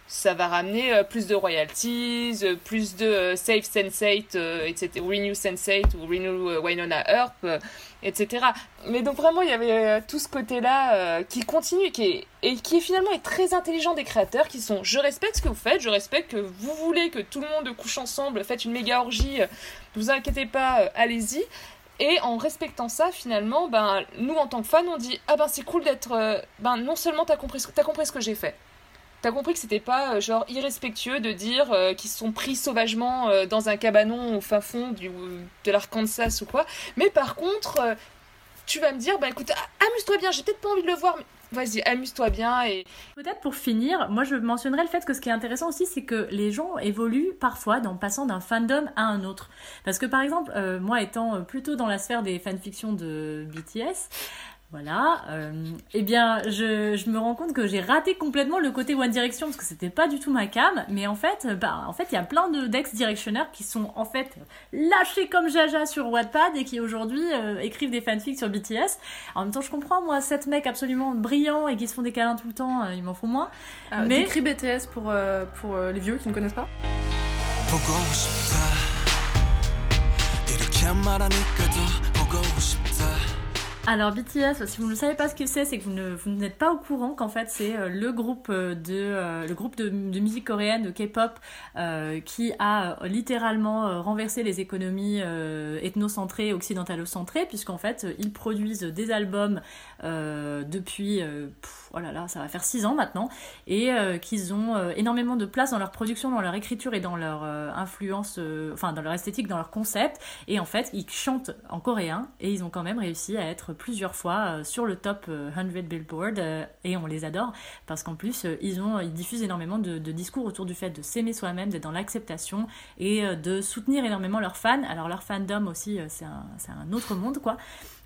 ça va ramener euh, plus de royalties, plus de Save Sense8, euh, etc., Renew Sense8 ou Renew Winona Earp, etc. Mais donc vraiment, il y avait tout ce côté-là qui continue et qui, finalement est très intelligent des créateurs qui sont je respecte ce que vous faites, je respecte que vous voulez que tout le monde couche ensemble, faites une méga orgie, ne vous inquiétez pas, allez-y. Et en respectant ça, finalement, ben, nous, en tant que fans, on dit Ah ben, c'est cool d'être. euh, ben, non seulement t'as compris, compris ce que j'ai fait. T'as compris que c'était pas euh, genre irrespectueux de dire euh, qu'ils se sont pris sauvagement dans un cabanon au fin fond du, de l'Arkansas ou quoi. Mais par contre, tu vas me dire Bah écoute, a- amuse-toi bien, j'ai peut-être pas envie de le voir, vas-y, amuse-toi bien. Et Peut-être pour finir, moi je mentionnerais le fait que ce qui est intéressant aussi, c'est que les gens évoluent parfois en passant d'un fandom à un autre. Parce que par exemple, euh, moi étant euh, plutôt dans la sphère des fanfictions de BTS, voilà, euh, eh bien je, je me rends compte que j'ai raté complètement le côté One Direction parce que c'était pas du tout ma cam. Mais en fait, euh, bah, en fait, il y a plein de d'ex-directionnaires qui sont en fait lâchés comme Jaja sur Wattpad et qui aujourd'hui euh, écrivent des fanfics sur BTS. En même temps, je comprends, moi, sept mecs absolument brillants et qui se font des câlins tout le temps, euh, il m'en faut moins. Euh, mais Décris BTS pour, euh, pour euh, les vieux qui ne connaissent pas. Alors BTS, si vous ne savez pas ce que c'est, c'est que vous n'êtes pas au courant qu'en fait c'est euh, le groupe euh, de euh, de, musique coréenne de K-pop qui a littéralement renversé les économies euh, ethnocentrées, occidentalocentrées, puisqu'en fait ils produisent des albums depuis pff, oh là là, ça va faire six ans maintenant, et qu'ils ont énormément de place dans leur production, dans leur écriture et dans leur influence, enfin dans leur esthétique, dans leur concept. Et en fait, ils chantent en coréen et ils ont quand même réussi à être plusieurs fois euh, sur le top euh, 100 Billboard euh, et on les adore parce qu'en plus euh, ils ont ils diffusent énormément de, discours autour du fait de s'aimer soi-même, d'être dans l'acceptation et euh, de soutenir énormément leurs fans. Alors leur fandom aussi euh, c'est un, un autre monde quoi.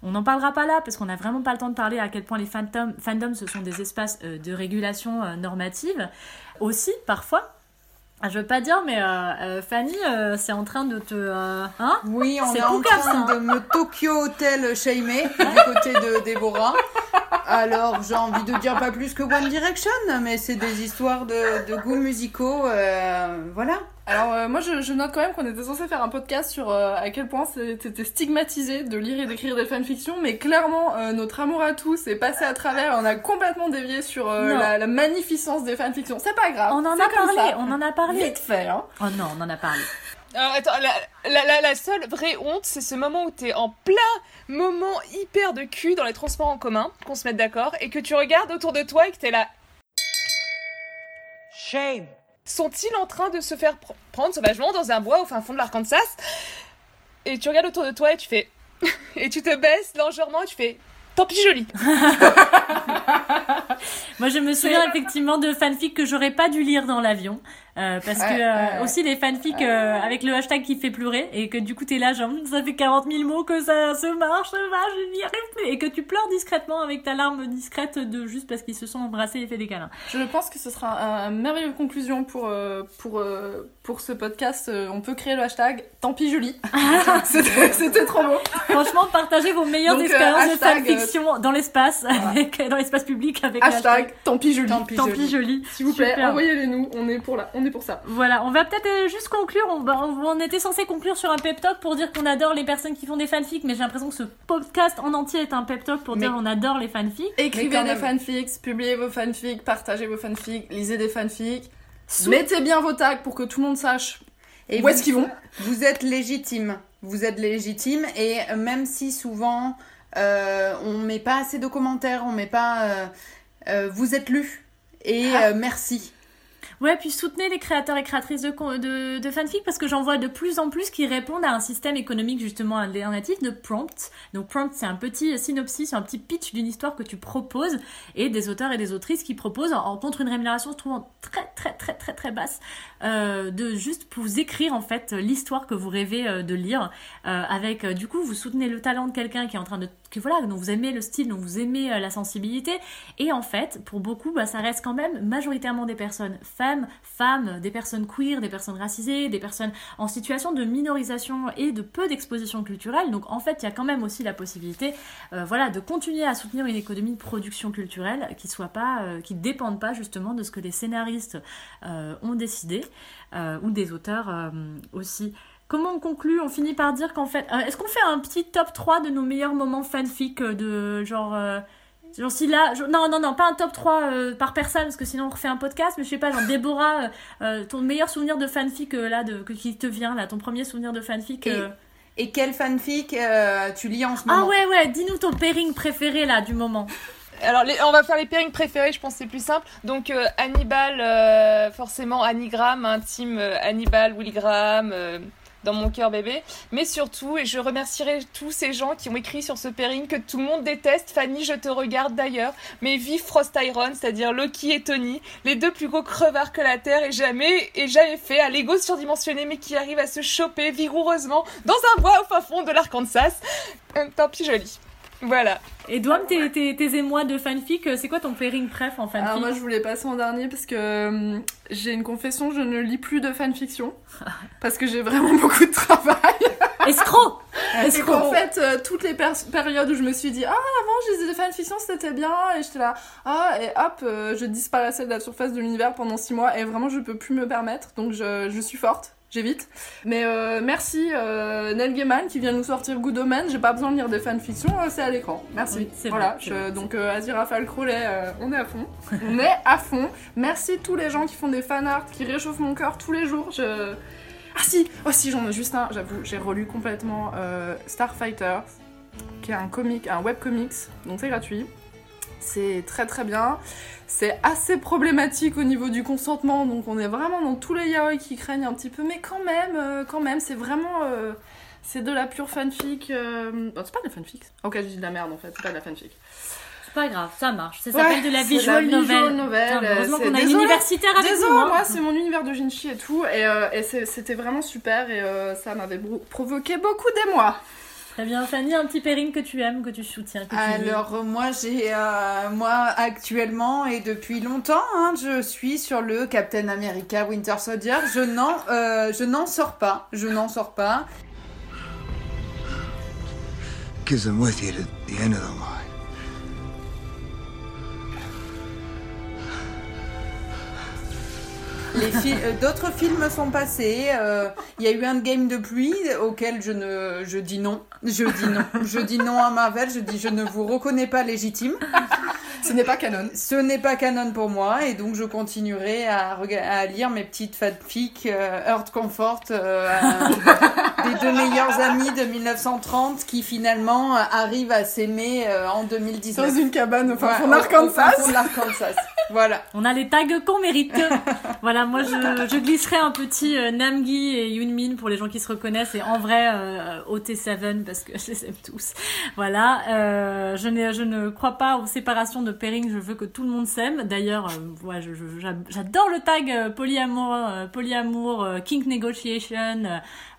On n'en parlera pas là parce qu'on n'a vraiment pas le temps de parler à quel point les fandoms, fandoms ce sont des espaces euh, de régulation euh, normative. Aussi, parfois, je veux pas dire, mais euh, euh, Fanny, euh, c'est en train de te. euh, hein Oui, on C'est est en ça, train hein. de me Tokyo Hotel shamer du (laughs) côté de Déborah. Alors, j'ai envie de dire pas plus que One Direction, mais c'est des histoires de, de goûts musicaux, euh, voilà. Alors euh, moi je, je note quand même qu'on était censé faire un podcast sur euh, à quel point c'était stigmatisé de lire et d'écrire des fanfictions, mais clairement euh, notre amour à tous est passé à travers et on a complètement dévié sur euh, la, la magnificence des fanfictions. C'est pas grave. On en a parlé, ça. on en a parlé. Vite fait, hein. Oh non, on en a parlé. Alors, attends, la, la, la, la seule vraie honte, c'est ce moment où t'es en plein moment hyper de cul dans les transports en commun, qu'on se mette d'accord, et que tu regardes autour de toi et que t'es là. Shame. Sont-ils en train de se faire pr- prendre sauvagement dans un bois au fin fond de l'Arkansas? Et tu regardes autour de toi et tu fais. (laughs) et tu te baisses légèrement et tu fais. Tant pis, joli. (laughs) Moi, je me souviens (laughs) effectivement de fanfics que j'aurais pas dû lire dans l'avion. Euh, parce que euh, aussi les fanfics euh, avec le hashtag qui fait pleurer et que du coup t'es là genre ça fait 40 000 mots que ça se marche, ça marche, je n'y arrive plus et que tu pleures discrètement avec ta larme discrète de juste parce qu'ils se sont embrassés et fait des câlins. Je pense que ce sera un, un merveilleux conclusion pour, pour, pour ce podcast. On peut créer le hashtag tant pis Julie. (laughs) C'était trop beau. Franchement, partagez vos meilleures Donc, expériences de hashtag, fanfiction fiction dans l'espace, avec dans l'espace public avec le Hashtag, tant pis joli. Tant pis Tant joli. S'il vous plaît, envoyez-les nous, on est pour là, on est pour ça. Voilà, on va peut-être euh, juste conclure. On, va- on- on était censé conclure sur un pep talk pour dire qu'on adore les personnes qui font des fanfics, mais j'ai l'impression que ce podcast en entier est un pep talk pour Mais- dire on adore les fanfics. Écrivez des même. fanfics, publiez vos fanfics, partagez vos fanfics, lisez des fanfics. Sous- Mettez bien vos tags pour que tout le monde sache Et où est-ce qu'ils vont. Vous êtes légitime. Vous êtes légitime et même si souvent euh, on met pas assez de commentaires, on met pas. euh, euh, vous êtes lus et Ah. euh, merci. Ouais, puis soutenez les créateurs et créatrices de, de, de fanfic parce que j'en vois de plus en plus qui répondent à un système économique justement alternatif de prompt. Donc prompt, c'est un petit synopsis, un petit pitch d'une histoire que tu proposes et des auteurs et des autrices qui proposent en, en contre une rémunération souvent très très très très très basse euh, de juste vous écrire en fait l'histoire que vous rêvez euh, de lire. Euh, avec du coup vous soutenez le talent de quelqu'un qui est en train de que voilà dont vous aimez le style dont vous aimez la sensibilité. Et en fait pour beaucoup bah, ça reste quand même majoritairement des personnes femmes femmes des personnes queer des personnes racisées des personnes en situation de minorisation et de peu d'exposition culturelle. Donc en fait il y a quand même aussi la possibilité voilà de continuer à soutenir une économie de production culturelle qui soit pas qui dépende pas justement de ce que les scénaristes ont décidé euh, ou des auteurs euh, aussi. Comment on conclut? On finit par dire qu'en fait... euh, Est-ce qu'on fait un petit top 3 de nos meilleurs moments fanfic euh, de genre... Genre si là, non non non pas un top 3 euh, par personne parce que sinon on refait un podcast mais je sais pas genre Déborah euh, ton meilleur souvenir de fanfic euh, là de que, qui te vient là ton premier souvenir de fanfic Et, et quel fanfic tu lis en ce ah moment? ouais ouais dis-nous ton pairing préféré là du moment Alors, on va faire les pairings préférés, je pense que c'est plus simple. Donc, euh, Hannibal, euh, forcément, Annie Graham, un team euh, Hannibal, Willy Graham, dans mon cœur bébé. Mais surtout, et je remercierai tous ces gens qui ont écrit sur ce pairing que tout le monde déteste. Fanny, je te regarde d'ailleurs. Mais vive Frost Iron, c'est-à-dire Loki et Tony, les deux plus gros crevards que la Terre ait jamais, ait jamais fait, à l'ego surdimensionné, mais qui arrivent à se choper vigoureusement dans un bois au fin fond de l'Arkansas. Tant pis, joli. Voilà. et Douam tes, tes, tes émois de fanfic euh, c'est quoi ton pairing préf en fanfic Alors moi je voulais passer en dernier parce que euh, j'ai une confession, je ne lis plus de fanfiction (laughs) parce que j'ai vraiment beaucoup de travail. (laughs) escroc Et escroc qu'en fait, euh, toutes les périodes où je me suis dit, ah, avant, je lisais des fanfictions, c'était bien, et j'étais là, ah, et hop, euh, je disparaissais de la surface de l'univers pendant six mois, et vraiment, je peux plus me permettre, donc je, je suis forte. J'évite. Mais euh, merci euh, Neil Gaiman qui vient nous sortir Good Omen. J'ai pas besoin de lire des fanfictions, euh, c'est à l'écran. Merci. Oui, c'est voilà. vrai, c'est je- vrai. donc euh, Azira Fall Crowley, euh, on est à fond. on est à fond. Merci tous les gens qui font des fanarts, qui réchauffent mon cœur tous les jours. Je... Ah si, oh si, j'en ai juste un, j'avoue, j'ai relu complètement Starfighter, qui est un comic, un webcomics, donc c'est gratuit. C'est très très bien. C'est assez problématique au niveau du consentement, donc on est vraiment dans tous les yaoi qui craignent un petit peu, mais quand même, euh, quand même, c'est vraiment... euh, c'est de la pure fanfic. euh, bon, c'est pas de la fanfic. Ok, je dis de la merde en fait, c'est pas de la fanfic. c'est pas grave ça marche ça Ouais, s'appelle de la c'est visual la visual novel, novel, Putain, heureusement qu'on a une universitaire avec Désolé, nous hein. moi c'est mon univers de Jinchi et tout, et, euh, c'était vraiment super, et euh, ça m'avait provoqué beaucoup d'émoi. Très bien, Fanny, un petit pairing que tu aimes, que tu soutiens, que tu. Alors moi j'ai euh, moi actuellement et depuis longtemps hein, je suis sur le Captain America Winter Soldier. Je n'en euh, je n'en sors pas, je n'en sors pas. Because I'm with you to the end of the line. Fi- euh, d'autres films sont passés. euh, Il y a eu un game de pluie auquel je ne je dis non. Je dis non. Je dis non à Marvel. Je dis je ne vous reconnais pas légitime. Ce n'est pas canon. Ce n'est pas canon pour moi et donc je continuerai à, lire mes petites fanfics euh, Earth Comfort, euh, des deux meilleurs amis de 1930 qui finalement arrivent à s'aimer en 2019. Dans une cabane au fin Ouais, fond au- d'Arkansas. Voilà. On a les tags qu'on mérite. (laughs) voilà, moi je, je glisserai un petit euh, Namgi et Yunmin pour les gens qui se reconnaissent et en vrai euh, OT7 parce que (laughs) je les aime tous. Voilà, euh, je, je ne crois pas aux séparations de pairing, je veux que tout le monde s'aime. D'ailleurs, euh, ouais, j'adore le tag euh, polyamour, euh, polyamour, kink negotiation.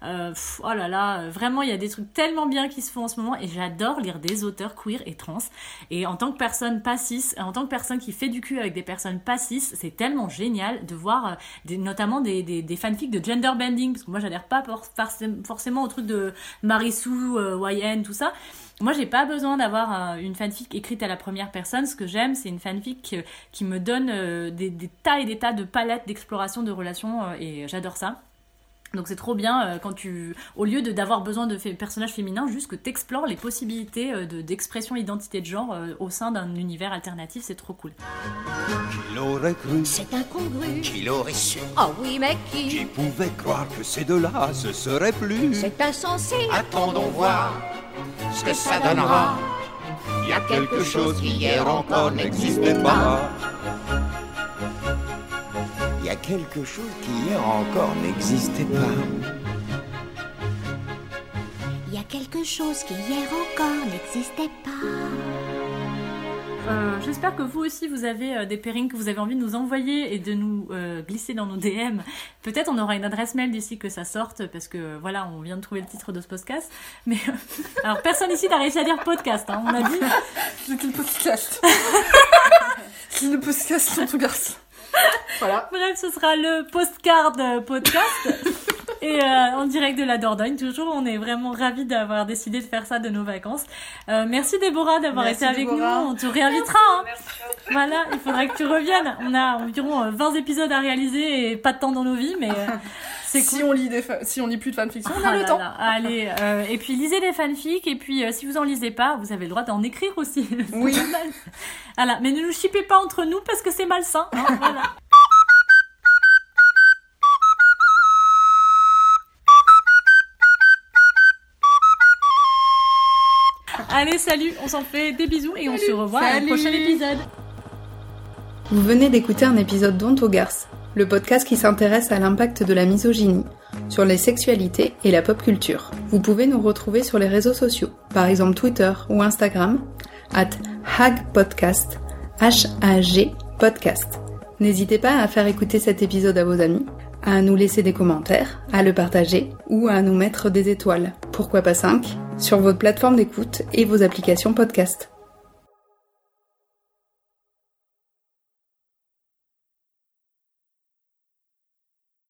pff, oh là là, vraiment il y a des trucs tellement bien qui se font en ce moment et j'adore lire des auteurs queer et trans. Et en tant que personne pas cis, en tant que personne qui fait du cul avec des personnes pas cis, c'est tellement génial de voir euh, notamment des, fanfics de gender bending, parce que moi j'adhère pas forcément- au truc de Marisou, euh, YN, tout ça. Moi, j'ai pas besoin d'avoir euh, une fanfic écrite à la première personne. Ce que j'aime, c'est une fanfic euh, qui me donne des, des tas et des tas de palettes d'exploration de relations, et j'adore ça. Donc c'est trop bien euh, quand tu, au lieu de d'avoir besoin de personnages féminins, juste que t'explores les possibilités euh, de d'expression identité de genre euh, au sein d'un univers alternatif, c'est trop cool. Qui l'aurait cru C'est incongru. Qui l'aurait su Oh oui, mais qui? Qui pouvait croire que ces deux-là se seraient plus C'est insensé. Attendons voir ce que ça donnera. Il y a quelque chose qui hier encore n'existait pas. Il y a quelque chose qui hier encore n'existait pas. Il y a quelque chose qui hier encore n'existait pas. Euh, J'espère que vous aussi vous avez euh, des pairings que vous avez envie de nous envoyer et de nous euh, glisser dans nos DM. Peut-être on aura une adresse mail d'ici que ça sorte parce que voilà, on vient de trouver le titre de ce podcast. Mais euh, alors personne ici n'a réussi à dire podcast. hein, on a dit. (laughs) C'est le podcast. (laughs) C'est le podcast ton garçon. Voilà. Bref, ce sera le postcard euh, podcast. (laughs) Et euh, en direct de la Dordogne, toujours, on est vraiment ravis d'avoir décidé de faire ça de nos vacances. Euh, merci Déborah d'avoir été avec Déborah. nous. On te réinvitera. hein. Voilà, il faudra que tu reviennes. On a environ euh, 20 épisodes à réaliser et pas de temps dans nos vies, mais euh, (laughs) c'est Si cool. on lit des fa- si on lit plus de fanfiction, on a Ah le là temps. là, Allez, euh, et puis lisez des fanfics, et puis euh, si vous en lisez pas, vous avez le droit d'en écrire aussi. (laughs) Oui. Voilà, mais ne nous shippez pas entre nous parce que c'est malsain. hein, voilà. Allez, salut, on s'en fait des bisous et on se revoit à un prochain épisode. Vous venez d'écouter un épisode aux garces, le podcast qui s'intéresse à l'impact de la misogynie sur les sexualités et la pop culture. Vous pouvez nous retrouver sur les réseaux sociaux, par exemple Twitter ou Instagram, at hagpodcast, H-A-G podcast. N'hésitez pas à faire écouter cet épisode à vos amis, à nous laisser des commentaires, à le partager ou à nous mettre des étoiles, pourquoi pas 5, sur votre plateforme d'écoute et vos applications podcast.